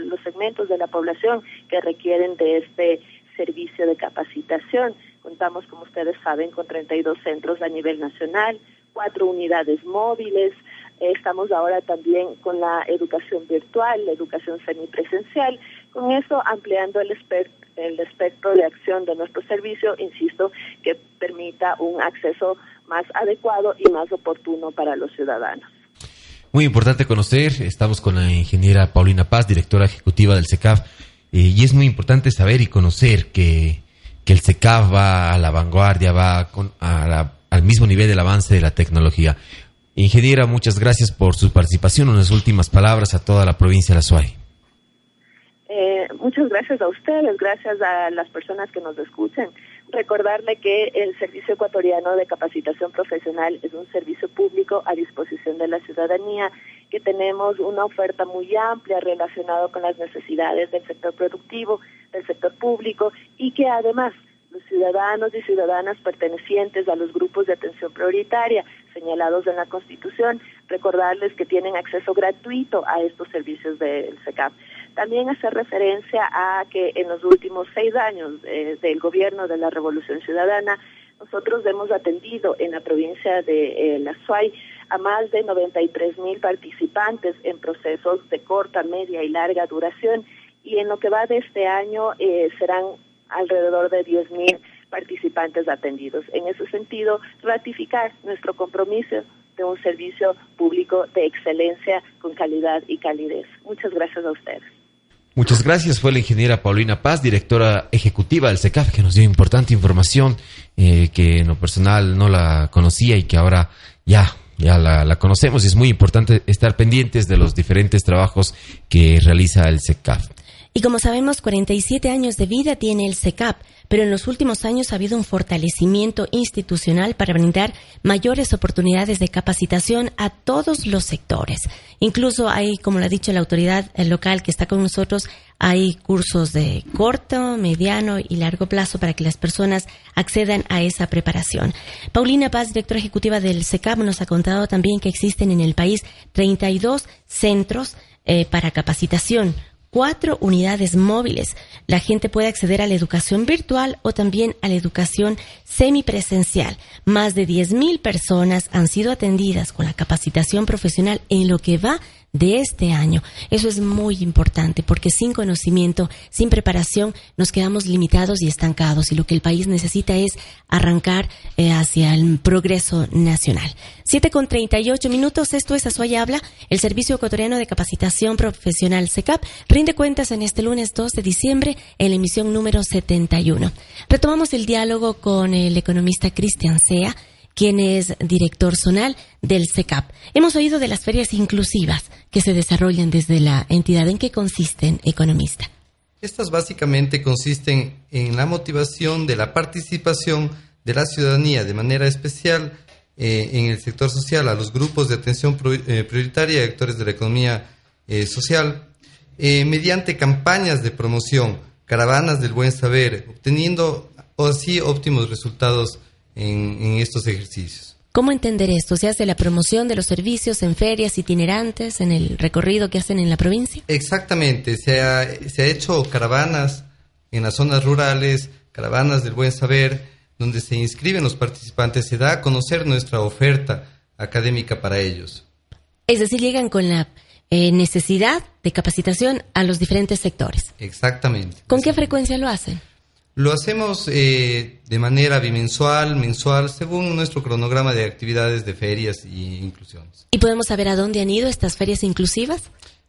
los segmentos de la población que requieren de este servicio de capacitación. Contamos, como ustedes saben, con 32 centros a nivel nacional, cuatro unidades móviles, Estamos ahora también con la educación virtual, la educación semipresencial, con eso ampliando el espectro, el espectro de acción de nuestro servicio, insisto, que permita un acceso más adecuado y más oportuno para los ciudadanos. Muy importante conocer, estamos con la ingeniera Paulina Paz, directora ejecutiva del SECAF, eh, y es muy importante saber y conocer que, el SECAF va a la vanguardia, va con, al mismo nivel del avance de la tecnología. Ingeniera, muchas gracias por su participación. Unas últimas palabras a toda la provincia de La Suay. Eh, muchas gracias a ustedes, gracias a las personas que nos escuchen. Recordarle que el Servicio Ecuatoriano de Capacitación Profesional es un servicio público a disposición de la ciudadanía, que tenemos una oferta muy amplia relacionada con las necesidades del sector productivo, del sector público y que además los ciudadanos y ciudadanas pertenecientes a los grupos de atención prioritaria señalados en la Constitución, recordarles que tienen acceso gratuito a estos servicios del SECAP. También hacer referencia a que en los últimos seis años eh, del gobierno de la Revolución Ciudadana, nosotros hemos atendido en la provincia de eh, La Suay a más de 93 mil participantes en procesos de corta, media y larga duración y en lo que va de este año eh, serán alrededor de 10.000 participantes atendidos. En ese sentido, ratificar nuestro compromiso de un servicio público de excelencia con calidad y calidez. Muchas gracias a ustedes. Muchas gracias. Fue la ingeniera Paulina Paz, directora ejecutiva del SECAF, que nos dio importante información eh, que en lo personal no la conocía y que ahora ya ya la, la, conocemos y es muy importante estar pendientes de los diferentes trabajos que realiza el SECAF. Y como sabemos, 47 años de vida tiene el SECAP, pero en los últimos años ha habido un fortalecimiento institucional para brindar mayores oportunidades de capacitación a todos los sectores. Incluso hay, como lo ha dicho la autoridad local que está con nosotros, hay cursos de corto, mediano y largo plazo para que las personas accedan a esa preparación. Paulina Paz, directora ejecutiva del SECAP, nos ha contado también que existen en el país 32 centros eh, para capacitación cuatro unidades móviles. La gente puede acceder a la educación virtual o también a la educación semipresencial. Más de 10.000 personas han sido atendidas con la capacitación profesional en lo que va de este año. Eso es muy importante porque sin conocimiento, sin preparación, nos quedamos limitados y estancados y lo que el país necesita es arrancar eh, hacia el progreso nacional. Siete con treinta y ocho minutos, esto es Azuay Habla, el Servicio Ecuatoriano de Capacitación Profesional SECAP, rinde cuentas en este lunes 2 de diciembre en la emisión número 71. Retomamos el diálogo con el economista Cristian Sea, quien es director zonal del SECAP. Hemos oído de las ferias inclusivas que se desarrollan desde la entidad. ¿En qué consisten, economista? Estas básicamente consisten en la motivación de la participación de la ciudadanía de manera especial eh, en el sector social a los grupos de atención eh, prioritaria y actores de la economía eh, social mediante campañas de promoción, caravanas del buen saber, obteniendo así óptimos resultados en, estos ejercicios. ¿Cómo entender esto? ¿Se hace la promoción de los servicios en ferias itinerantes, en el recorrido que hacen en la provincia? Exactamente, se ha, se ha hecho caravanas en las zonas rurales, caravanas del buen saber, donde se inscriben los participantes, se da a conocer nuestra oferta académica para ellos. Es decir, llegan con la eh, necesidad de capacitación a los diferentes sectores. Exactamente. ¿Con qué frecuencia lo hacen? Lo hacemos eh, de manera bimensual, mensual, según nuestro cronograma de actividades de ferias y inclusiones. ¿Y podemos saber a dónde han ido estas ferias inclusivas?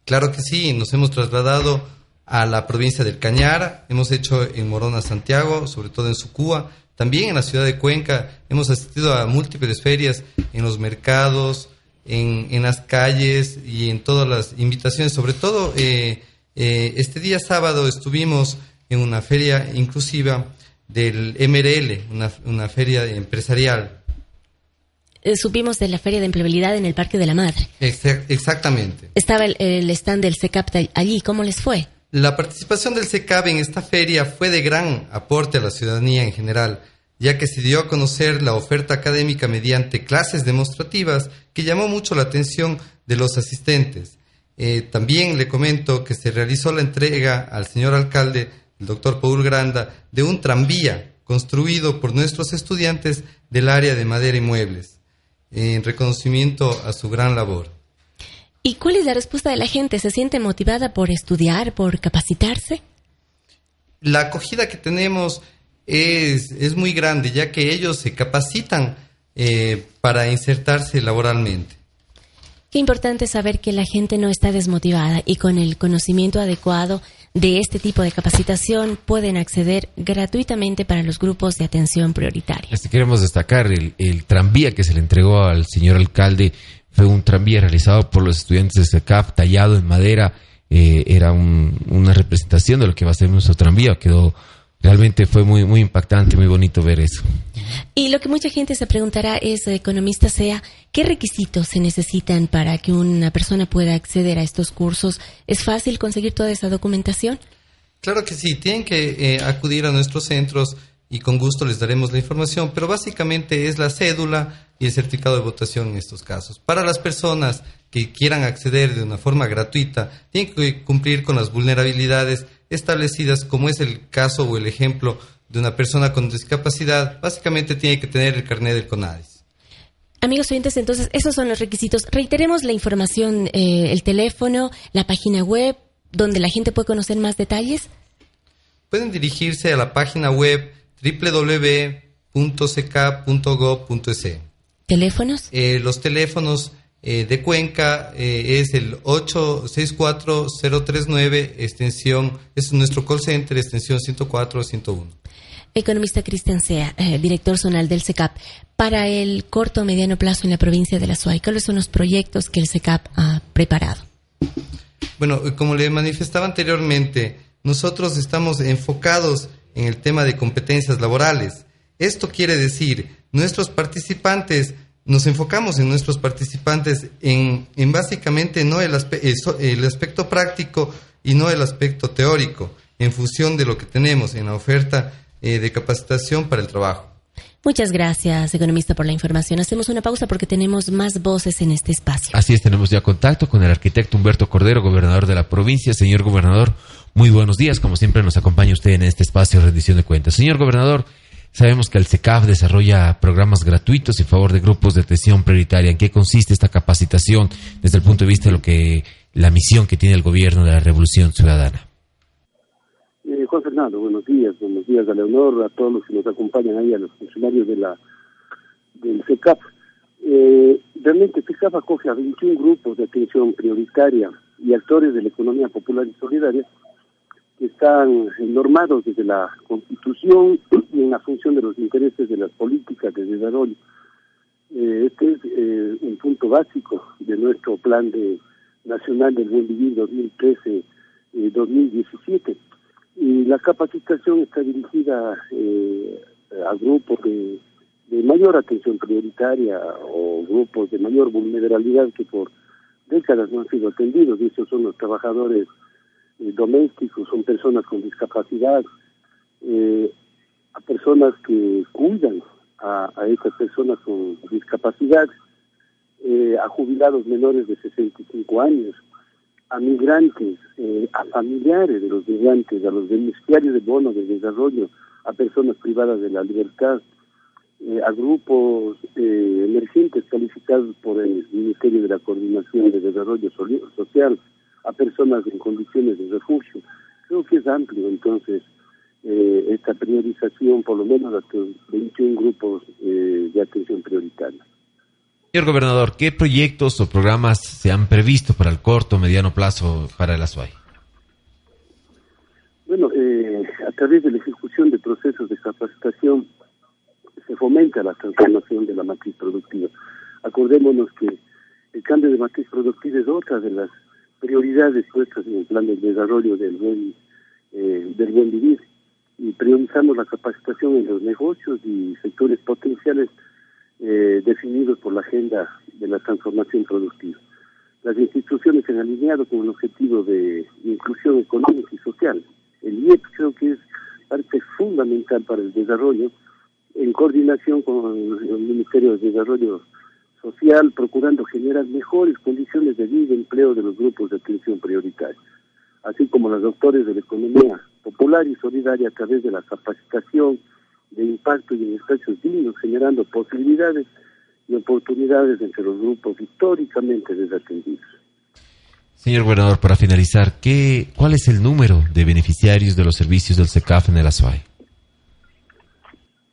Claro que sí, nos hemos trasladado a la provincia del Cañar, hemos hecho en Morona, Santiago, sobre todo en Sucúa, también en la ciudad de Cuenca, hemos asistido a múltiples ferias en los mercados, en, en las calles y en todas las invitaciones, sobre todo eh, eh, este día sábado estuvimos en una feria inclusiva del MRL, una, una feria empresarial. Eh, supimos de la Feria de Empleabilidad en el Parque de la Madre. exactamente. Estaba el, el, stand del SECAP allí, ¿cómo les fue? La participación del SECAP en esta feria fue de gran aporte a la ciudadanía en general, ya que se dio a conocer la oferta académica mediante clases demostrativas que llamó mucho la atención de los asistentes. Eh, también le comento que se realizó la entrega al señor alcalde el doctor Paul Granda, de un tranvía construido por nuestros estudiantes del área de madera y muebles, en reconocimiento a su gran labor. ¿Y cuál es la respuesta de la gente? ¿Se siente motivada por estudiar, por capacitarse? La acogida que tenemos es, es muy grande, ya que ellos se capacitan eh, para insertarse laboralmente. Qué importante saber que la gente no está desmotivada y con el conocimiento adecuado de este tipo de capacitación pueden acceder gratuitamente para los grupos de atención prioritaria. Este, queremos destacar el, el, tranvía que se le entregó al señor alcalde. Fue un tranvía realizado por los estudiantes de SECAF, tallado en madera. Eh, era un, una representación de lo que va a ser nuestro tranvía. Quedó realmente fue muy muy impactante, muy bonito ver eso. Y lo que mucha gente se preguntará es, economista sea, ¿qué requisitos se necesitan para que una persona pueda acceder a estos cursos? ¿Es fácil conseguir toda esa documentación? Claro que sí, tienen que eh, acudir a nuestros centros y con gusto les daremos la información, pero básicamente es la cédula y el certificado de votación en estos casos. Para las personas que quieran acceder de una forma gratuita, tienen que cumplir con las vulnerabilidades establecidas, como es el caso o el ejemplo de una persona con discapacidad, básicamente tiene que tener el carnet del CONADIS. Amigos oyentes, entonces esos son los requisitos. Reiteremos la información, eh, el teléfono, la página web, donde la gente puede conocer más detalles. Pueden dirigirse a la página web www.ck.gov.es. ¿Teléfonos? Eh, los teléfonos eh, de Cuenca eh, es el 864039, extensión, es nuestro call center, extensión 104-101. Economista Cristian Sea, eh, director zonal del SECAP. Para el corto o mediano plazo en la provincia de La Suay, ¿cuáles son los proyectos que el SECAP ha preparado? Bueno, como le manifestaba anteriormente, nosotros estamos enfocados en el tema de competencias laborales. Esto quiere decir, nuestros participantes nos enfocamos en nuestros participantes en, en básicamente no el, el, aspecto práctico y no el aspecto teórico, en función de lo que tenemos en la oferta eh, de capacitación para el trabajo. Muchas gracias, economista, por la información. Hacemos una pausa porque tenemos más voces en este espacio. Así es, tenemos ya contacto con el arquitecto Humberto Cordero, gobernador de la provincia. Señor gobernador, muy buenos días. Como siempre, nos acompaña usted en este espacio de rendición de cuentas. Señor gobernador, Sabemos que el SECAF desarrolla programas gratuitos en favor de grupos de atención prioritaria. ¿En qué consiste esta capacitación desde el punto de vista de lo que la misión que tiene el gobierno de la Revolución Ciudadana? Eh, Juan Fernando, buenos días, buenos días a Leonor, a todos los que nos acompañan ahí, a los funcionarios de la del SECAF. Eh, realmente SECAF acoge a 21 grupos de atención prioritaria y actores de la economía popular y solidaria están normados desde la Constitución y en la función de los intereses de las políticas de desarrollo. Eh, este es eh, un punto básico de nuestro Plan de Nacional del Buen Vivir 2013-2017. Eh, y la capacitación está dirigida a grupos de, de mayor atención prioritaria o grupos de mayor vulnerabilidad que por décadas no han sido atendidos, y esos son los trabajadores eh, domésticos, son personas con discapacidad, eh, a personas que cuidan a, a estas personas con discapacidad, eh, a jubilados menores de 65 años, a migrantes, a familiares de los migrantes, a los beneficiarios de bonos de desarrollo, a personas privadas de la libertad, eh, a grupos eh, emergentes calificados por el Ministerio de la Coordinación de Desarrollo Social, a personas en condiciones de refugio. Creo que es amplio, entonces, eh, esta priorización, por lo menos hasta 21 grupos de atención prioritaria. Señor gobernador, ¿qué proyectos o programas se han previsto para el corto o mediano plazo para el ASUAI? Bueno, eh, a través de la ejecución de procesos de capacitación se fomenta la transformación de la matriz productiva. Acordémonos que el cambio de matriz productiva es otra de las prioridades puestas en el plan de desarrollo del buen, eh, del buen vivir y priorizamos la capacitación en los negocios y sectores potenciales eh, definidos por la agenda de la transformación productiva. Las instituciones han alineado con el objetivo de inclusión económica y social. El IEP creo que es parte fundamental para el desarrollo, en coordinación con el Ministerio de Desarrollo Social, procurando generar mejores condiciones de vida y empleo de los grupos de atención prioritaria, así como los doctores de la economía popular y solidaria a través de la capacitación, de impacto y en espacios dignos, generando posibilidades y oportunidades entre los grupos históricamente desatendidos. Señor gobernador, para finalizar, ¿qué, ¿cuál es el número de beneficiarios de los servicios del SECAF en el ASUAI?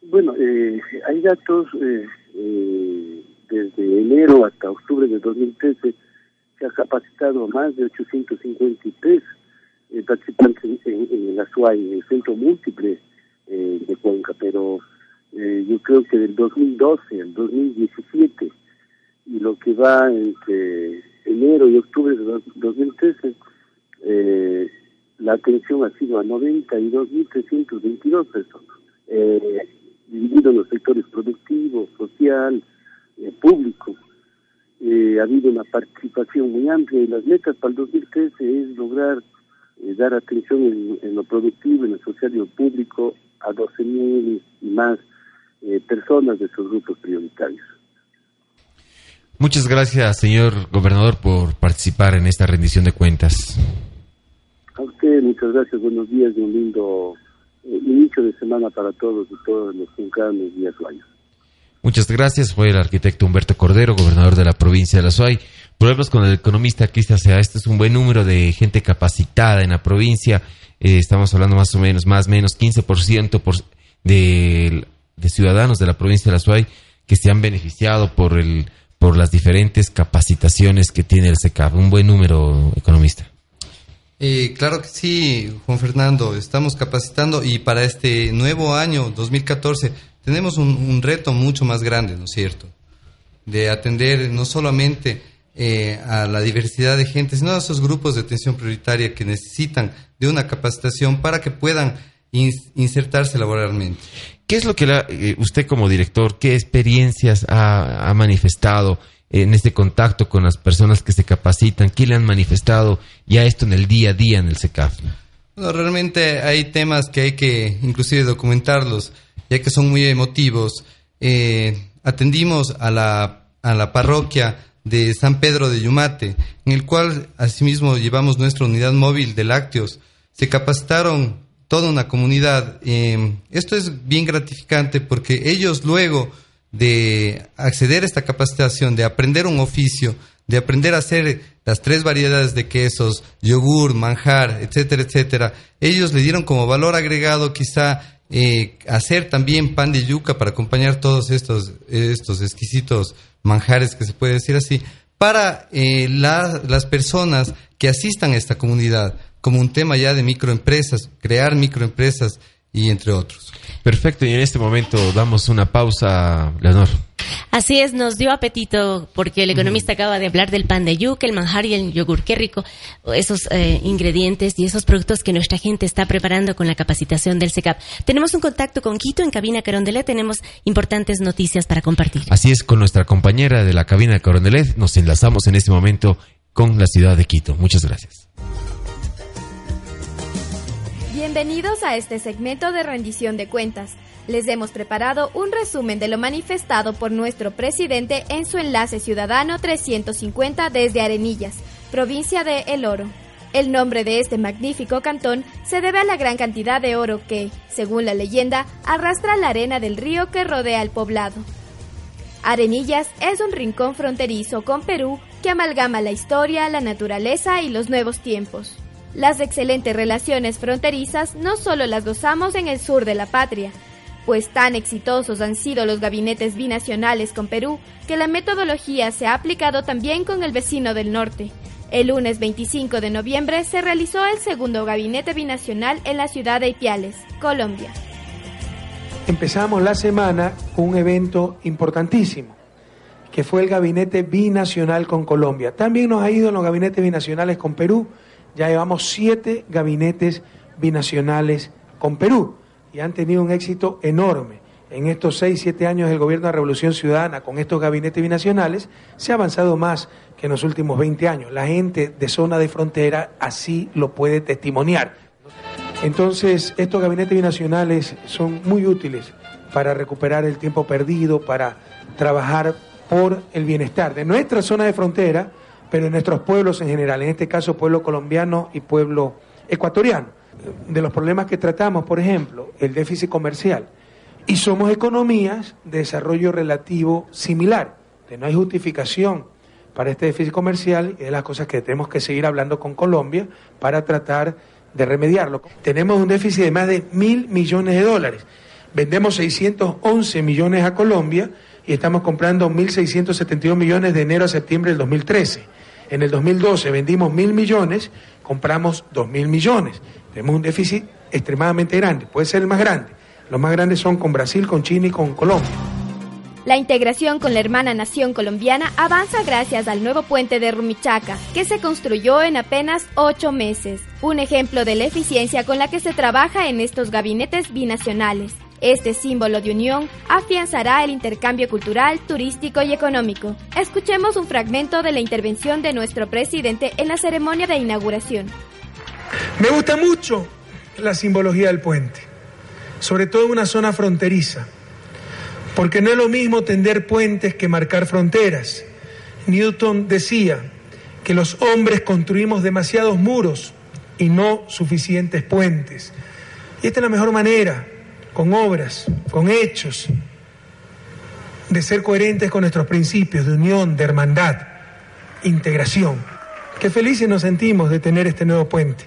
Bueno, eh, hay datos eh, eh, desde enero hasta octubre de 2013 se ha capacitado a más de 853 participantes en, en, el ASUAI, en el centro múltiple eh, de Cuenca, pero eh, yo creo que del 2012 al 2017 y lo que va entre enero y octubre de 2013, eh, la atención ha sido a 92.322 personas, eh, dividido en los sectores productivos, social, eh, público. ha habido una participación muy amplia y las metas para el 2013 es lograr dar atención en, en, lo productivo, en lo social y lo público a 12.000 y más eh, personas de esos grupos prioritarios. Muchas gracias, señor gobernador, por participar en esta rendición de cuentas. A usted, muchas gracias. Buenos días y un lindo eh, inicio de semana para todos y todos los cuncanos y azuayos. Muchas gracias. Fue el arquitecto Humberto Cordero, gobernador de la provincia de La Azuay. Volvemos con el economista Cristian Sea. Este es un buen número de gente capacitada en la provincia eh, estamos hablando más o menos, más o menos 15% por, de, de ciudadanos de la provincia de La Suay que se han beneficiado por, el, por las diferentes capacitaciones que tiene el SECAP. Un buen número, economista. Eh, claro que sí, Juan Fernando, estamos capacitando y para este nuevo año, 2014, tenemos un, un reto mucho más grande, ¿no es cierto? De atender no solamente eh, a la diversidad de gente, sino a esos grupos de atención prioritaria que necesitan de una capacitación para que puedan insertarse laboralmente. ¿Qué es lo que eh, usted como director, qué experiencias ha, manifestado en este contacto con las personas que se capacitan? ¿Qué le han manifestado ya esto en el día a día en el SECAF? realmente hay temas que hay que inclusive documentarlos, ya que son muy emotivos. Eh, atendimos a la, a la parroquia de San Pedro de Yumate, en el cual asimismo llevamos nuestra unidad móvil de lácteos. Se capacitaron toda una comunidad. Eh, esto es bien gratificante porque ellos luego de acceder a esta capacitación, de aprender un oficio, de aprender a hacer las tres variedades de quesos, yogur, manjar, etcétera, etcétera, ellos le dieron como valor agregado quizá eh, hacer también pan de yuca para acompañar todos estos, estos exquisitos manjares, que se puede decir así, para eh, las personas que asistan a esta comunidad, como un tema ya de microempresas, crear microempresas y entre otros. Perfecto, y en este momento damos una pausa, Leonor. Así es, nos dio apetito porque el economista acaba de hablar del pan de yuca, el manjar y el yogur. Qué rico esos eh, ingredientes y esos productos que nuestra gente está preparando con la capacitación del SECAP. Tenemos un contacto con Quito en cabina Carondelet. Tenemos importantes noticias para compartir. Así es, con nuestra compañera de la cabina Carondelet nos enlazamos en este momento con la ciudad de Quito. Muchas gracias. Bienvenidos a este segmento de rendición de cuentas. Les hemos preparado un resumen de lo manifestado por nuestro presidente en su enlace ciudadano 350 desde Arenillas, provincia de El Oro. El nombre de este magnífico cantón se debe a la gran cantidad de oro que, según la leyenda, arrastra la arena del río que rodea el poblado. Arenillas es un rincón fronterizo con Perú que amalgama la historia, la naturaleza y los nuevos tiempos. Las excelentes relaciones fronterizas no solo las gozamos en el sur de la patria, pues tan exitosos han sido los gabinetes binacionales con Perú que la metodología se ha aplicado también con el vecino del norte. El lunes 25 de noviembre se realizó el segundo gabinete binacional en la ciudad de Ipiales, Colombia. Empezamos la semana con un evento importantísimo, que fue el gabinete binacional con Colombia. También nos ha ido en los gabinetes binacionales con Perú. Ya llevamos siete gabinetes binacionales con Perú y han tenido un éxito enorme. En estos seis, siete años del gobierno de Revolución Ciudadana, con estos gabinetes binacionales, se ha avanzado más que en los últimos 20 años. La gente de zona de frontera así lo puede testimoniar. Entonces, estos gabinetes binacionales son muy útiles para recuperar el tiempo perdido, para trabajar por el bienestar de nuestra zona de frontera, pero de nuestros pueblos en general, en este caso pueblo colombiano y pueblo ecuatoriano. De los problemas que tratamos, por ejemplo, el déficit comercial. Y somos economías de desarrollo relativo similar. no hay justificación para este déficit comercial y de las cosas que tenemos que seguir hablando con Colombia para tratar de remediarlo. Tenemos un déficit de más de mil millones de dólares. Vendemos 611 millones a Colombia y estamos comprando 1.672 millones de enero a septiembre del 2013. En el 2012 vendimos mil millones, compramos dos mil millones. Tenemos un déficit extremadamente grande, puede ser el más grande. Los más grandes son con Brasil, con China y con Colombia. La integración con la hermana nación colombiana avanza gracias al nuevo puente de Rumichaca, que se construyó en apenas ocho meses, un ejemplo de la eficiencia con la que se trabaja en estos gabinetes binacionales. Este símbolo de unión afianzará el intercambio cultural, turístico y económico. Escuchemos un fragmento de la intervención de nuestro presidente en la ceremonia de inauguración. Me gusta mucho la simbología del puente, sobre todo en una zona fronteriza porque no es lo mismo tender puentes que marcar fronteras. Newton decía que los hombres construimos demasiados muros y no suficientes puentes. Y esta es la mejor manera, con obras, con hechos, de ser coherentes con nuestros principios de unión, de hermandad, integración. Qué felices nos sentimos de tener este nuevo puente,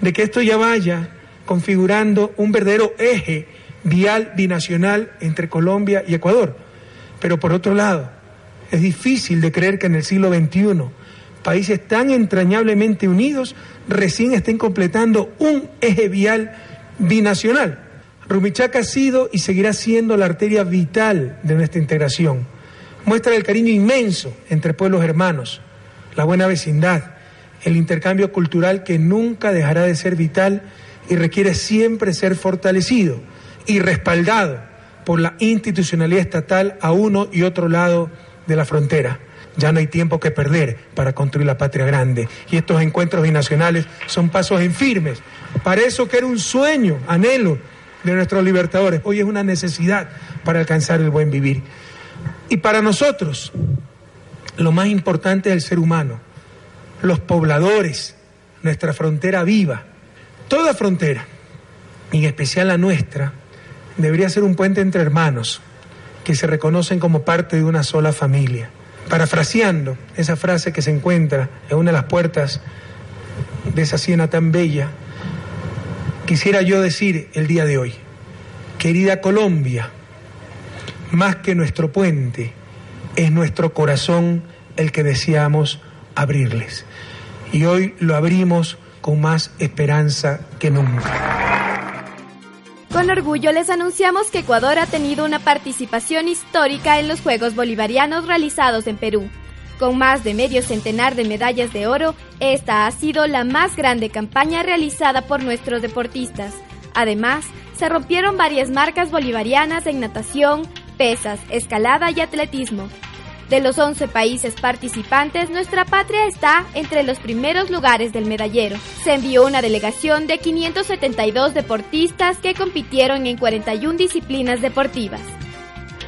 de que esto ya vaya configurando un verdadero eje vial binacional entre Colombia y Ecuador. Pero por otro lado, es difícil de creer que en el siglo XXI países tan entrañablemente unidos recién estén completando un eje vial binacional. Rumichaca ha sido y seguirá siendo la arteria vital de nuestra integración. Muestra el cariño inmenso entre pueblos hermanos, la buena vecindad, el intercambio cultural que nunca dejará de ser vital y requiere siempre ser fortalecido y respaldado por la institucionalidad estatal a uno y otro lado de la frontera. Ya no hay tiempo que perder para construir la patria grande. Y estos encuentros binacionales son pasos en firmes. Para eso que era un sueño, anhelo de nuestros libertadores, hoy es una necesidad para alcanzar el buen vivir. Y para nosotros, lo más importante es el ser humano, los pobladores, nuestra frontera viva, toda frontera, y en especial la nuestra, debería ser un puente entre hermanos que se reconocen como parte de una sola familia. Parafraseando esa frase que se encuentra en una de las puertas de esa siena tan bella, quisiera yo decir el día de hoy, querida Colombia, más que nuestro puente, es nuestro corazón el que deseamos abrirles. Y hoy lo abrimos con más esperanza que nunca. Con orgullo les anunciamos que Ecuador ha tenido una participación histórica en los Juegos Bolivarianos realizados en Perú. Con más de medio centenar de medallas de oro, esta ha sido la más grande campaña realizada por nuestros deportistas. Además, se rompieron varias marcas bolivarianas en natación, pesas, escalada y atletismo. De los 11 países participantes, nuestra patria está entre los primeros lugares del medallero. Se envió una delegación de 572 deportistas que compitieron en 41 disciplinas deportivas.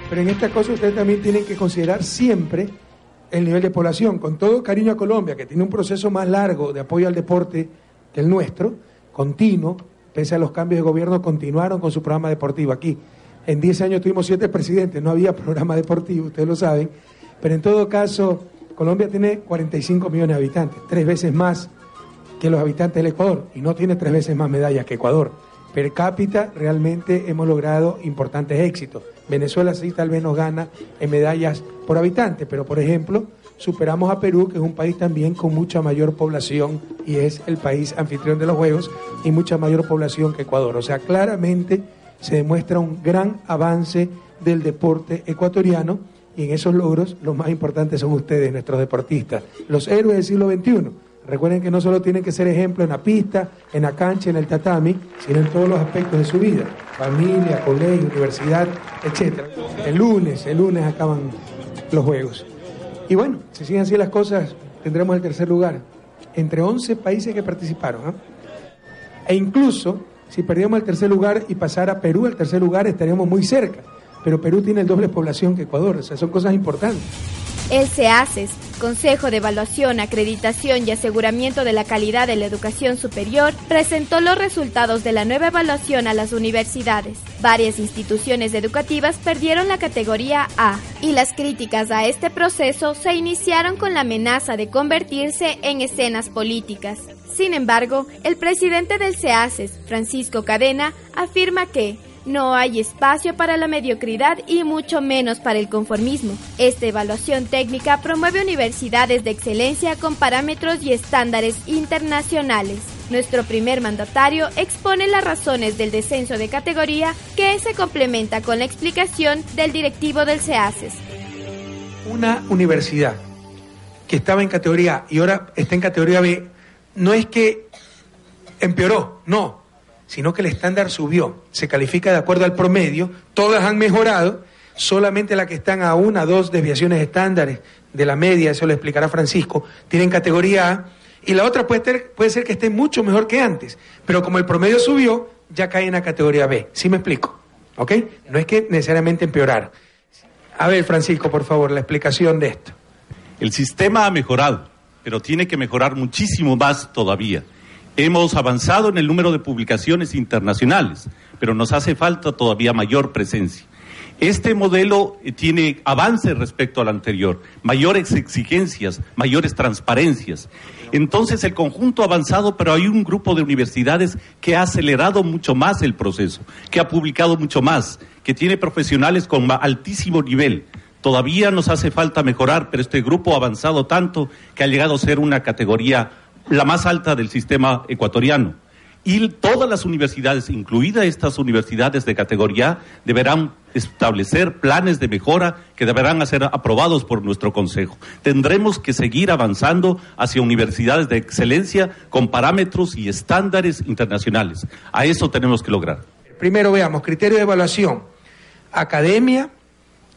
Pero en esta cosa ustedes también tienen que considerar siempre el nivel de población. Con todo cariño a Colombia, que tiene un proceso más largo de apoyo al deporte que el nuestro, continuo, pese a los cambios de gobierno, continuaron con su programa deportivo. Aquí, en 10 años tuvimos siete presidentes, no había programa deportivo, ustedes lo saben, pero en todo caso, Colombia tiene 45 millones de habitantes, tres veces más que los habitantes del Ecuador, y no tiene tres veces más medallas que Ecuador. Per cápita realmente hemos logrado importantes éxitos. Venezuela sí tal vez nos gana en medallas por habitante, pero por ejemplo superamos a Perú, que es un país también con mucha mayor población y es el país anfitrión de los Juegos y mucha mayor población que Ecuador. O sea, claramente se demuestra un gran avance del deporte ecuatoriano y en esos logros los más importantes son ustedes, nuestros deportistas, los héroes del siglo XXI. Recuerden que no solo tienen que ser ejemplo en la pista, en la cancha, en el tatami, sino en todos los aspectos de su vida, familia, colegio, universidad, etc. El lunes, el lunes acaban los juegos. Y bueno, si siguen así las cosas, tendremos el tercer lugar entre 11 países que participaron. ¿ah? E incluso, si perdíamos el tercer lugar y pasara Perú al tercer lugar, estaríamos muy cerca. Pero Perú tiene el doble población que Ecuador, o sea, son cosas importantes. El Consejo de Evaluación, Acreditación y Aseguramiento de la Calidad de la Educación Superior, presentó los resultados de la nueva evaluación a las universidades. Varias instituciones educativas perdieron la categoría A y las críticas a este proceso se iniciaron con la amenaza de convertirse en escenas políticas. Sin embargo, el presidente del CEACES, Francisco Cadena, afirma que no hay espacio para la mediocridad y mucho menos para el conformismo. Esta evaluación técnica promueve universidades de excelencia con parámetros y estándares internacionales. Nuestro primer mandatario expone las razones del descenso de categoría que se complementa con la explicación del directivo del CEACES. Una universidad que estaba en categoría A y ahora está en categoría B, no es que empeoró, no, sino que el estándar subió, se califica de acuerdo al promedio, todas han mejorado, solamente las que están a una, dos desviaciones estándares de la media, eso lo explicará Francisco, tienen categoría A, y la otra puede ser, que esté mucho mejor que antes, pero como el promedio subió, ya cae en la categoría B. ¿Sí me explico? ¿Ok? No es que necesariamente empeorar. A ver, Francisco, por favor, la explicación de esto. El sistema ha mejorado, pero tiene que mejorar muchísimo más todavía. Hemos avanzado en el número de publicaciones internacionales, pero nos hace falta todavía mayor presencia. Este modelo eh, tiene avances respecto al anterior, mayores exigencias, mayores transparencias. Entonces el conjunto ha avanzado, pero hay un grupo de universidades que ha acelerado mucho más el proceso, que ha publicado mucho más, que tiene profesionales con altísimo nivel. Todavía nos hace falta mejorar, pero este grupo ha avanzado tanto que ha llegado a ser una categoría la más alta del sistema ecuatoriano. Y todas las universidades, incluidas estas universidades de categoría, deberán establecer planes de mejora que deberán ser aprobados por nuestro Consejo. Tendremos que seguir avanzando hacia universidades de excelencia con parámetros y estándares internacionales. A eso tenemos que lograr. Primero veamos, criterio de evaluación. Academia,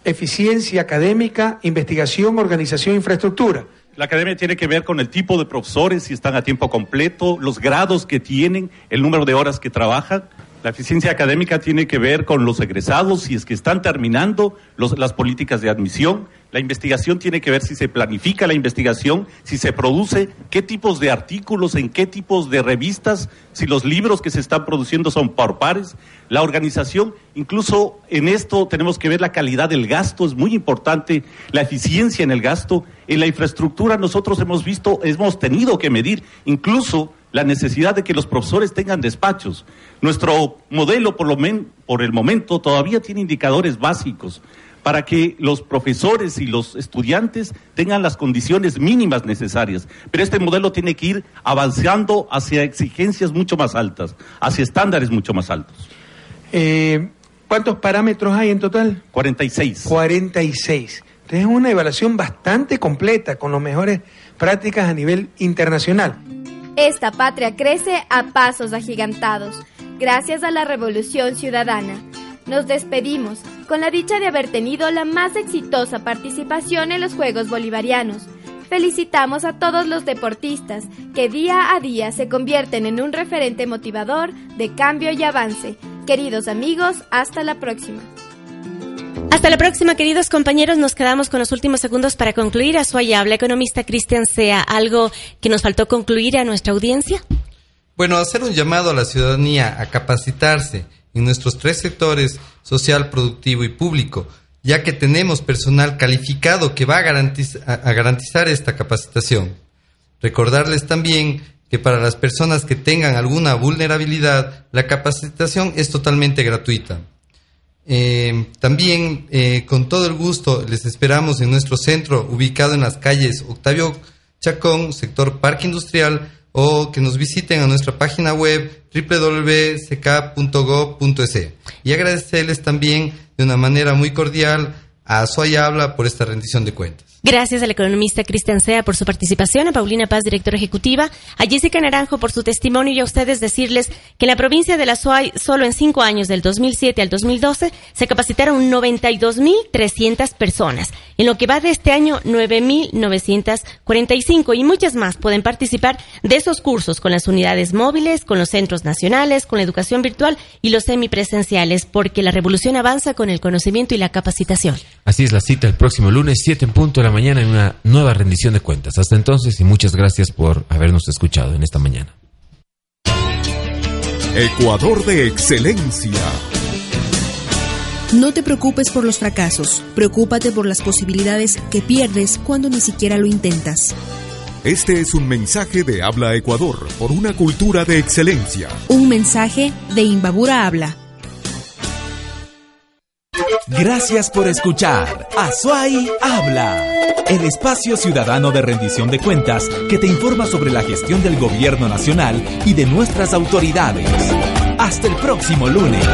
eficiencia académica, investigación, organización, infraestructura. La academia tiene que ver con el tipo de profesores, si están a tiempo completo, los grados que tienen, el número de horas que trabajan. La eficiencia académica tiene que ver con los egresados, si es que están terminando las políticas de admisión. La investigación tiene que ver si se planifica la investigación, si se produce, qué tipos de artículos, en qué tipos de revistas, si los libros que se están produciendo son por pares. La organización, incluso en esto tenemos que ver la calidad del gasto, es muy importante, la eficiencia en el gasto. En la infraestructura nosotros hemos visto, hemos tenido que medir incluso la necesidad de que los profesores tengan despachos. Nuestro modelo, por, lo por el momento, todavía tiene indicadores básicos para que los profesores y los estudiantes tengan las condiciones mínimas necesarias. Pero este modelo tiene que ir avanzando hacia exigencias mucho más altas, hacia estándares mucho más altos. Eh, ¿Cuántos parámetros hay en total? 46. 46. Entonces es una evaluación bastante completa, con las mejores prácticas a nivel internacional. Esta patria crece a pasos agigantados, gracias a la Revolución Ciudadana. Nos despedimos con la dicha de haber tenido la más exitosa participación en los Juegos Bolivarianos. Felicitamos a todos los deportistas que día a día se convierten en un referente motivador de cambio y avance. Queridos amigos, hasta la próxima. Hasta la próxima, queridos compañeros. Nos quedamos con los últimos segundos para concluir. A su habla, economista Cristian Sea, ¿algo que nos faltó concluir a nuestra audiencia? Bueno, hacer un llamado a la ciudadanía a capacitarse en nuestros tres sectores, social, productivo y público, ya que tenemos personal calificado que va a, garantizar esta capacitación. Recordarles también que para las personas que tengan alguna vulnerabilidad, la capacitación es totalmente gratuita. Eh, también eh, con todo el gusto les esperamos en nuestro centro ubicado en las calles Octavio Chacón, sector Parque Industrial, o que nos visiten a nuestra página web www.ck.gov.es. Y agradecerles también de una manera muy cordial a Soy Habla por esta rendición de cuentas. Gracias al economista Cristian Sea por su participación, a Paulina Paz, directora ejecutiva, a Jessica Naranjo por su testimonio y a ustedes decirles que en la provincia de la SOAI, solo en cinco años, del 2007 al 2012, se capacitaron 92.300 personas. En lo que va de este año, 9.945 y muchas más pueden participar de esos cursos con las unidades móviles, con los centros nacionales, con la educación virtual y los semipresenciales, porque la revolución avanza con el conocimiento y la capacitación. Así es la cita el próximo lunes, 7 en punto de la mañana, en una nueva rendición de cuentas. Hasta entonces y muchas gracias por habernos escuchado en esta mañana. Ecuador de excelencia. No te preocupes por los fracasos, preocúpate por las posibilidades que pierdes cuando ni siquiera lo intentas. Este es un mensaje de Habla Ecuador por una cultura de excelencia. Un mensaje de Imbabura Habla. Gracias por escuchar Azuay Habla, el espacio ciudadano de rendición de cuentas que te informa sobre la gestión del gobierno nacional y de nuestras autoridades. Hasta el próximo lunes.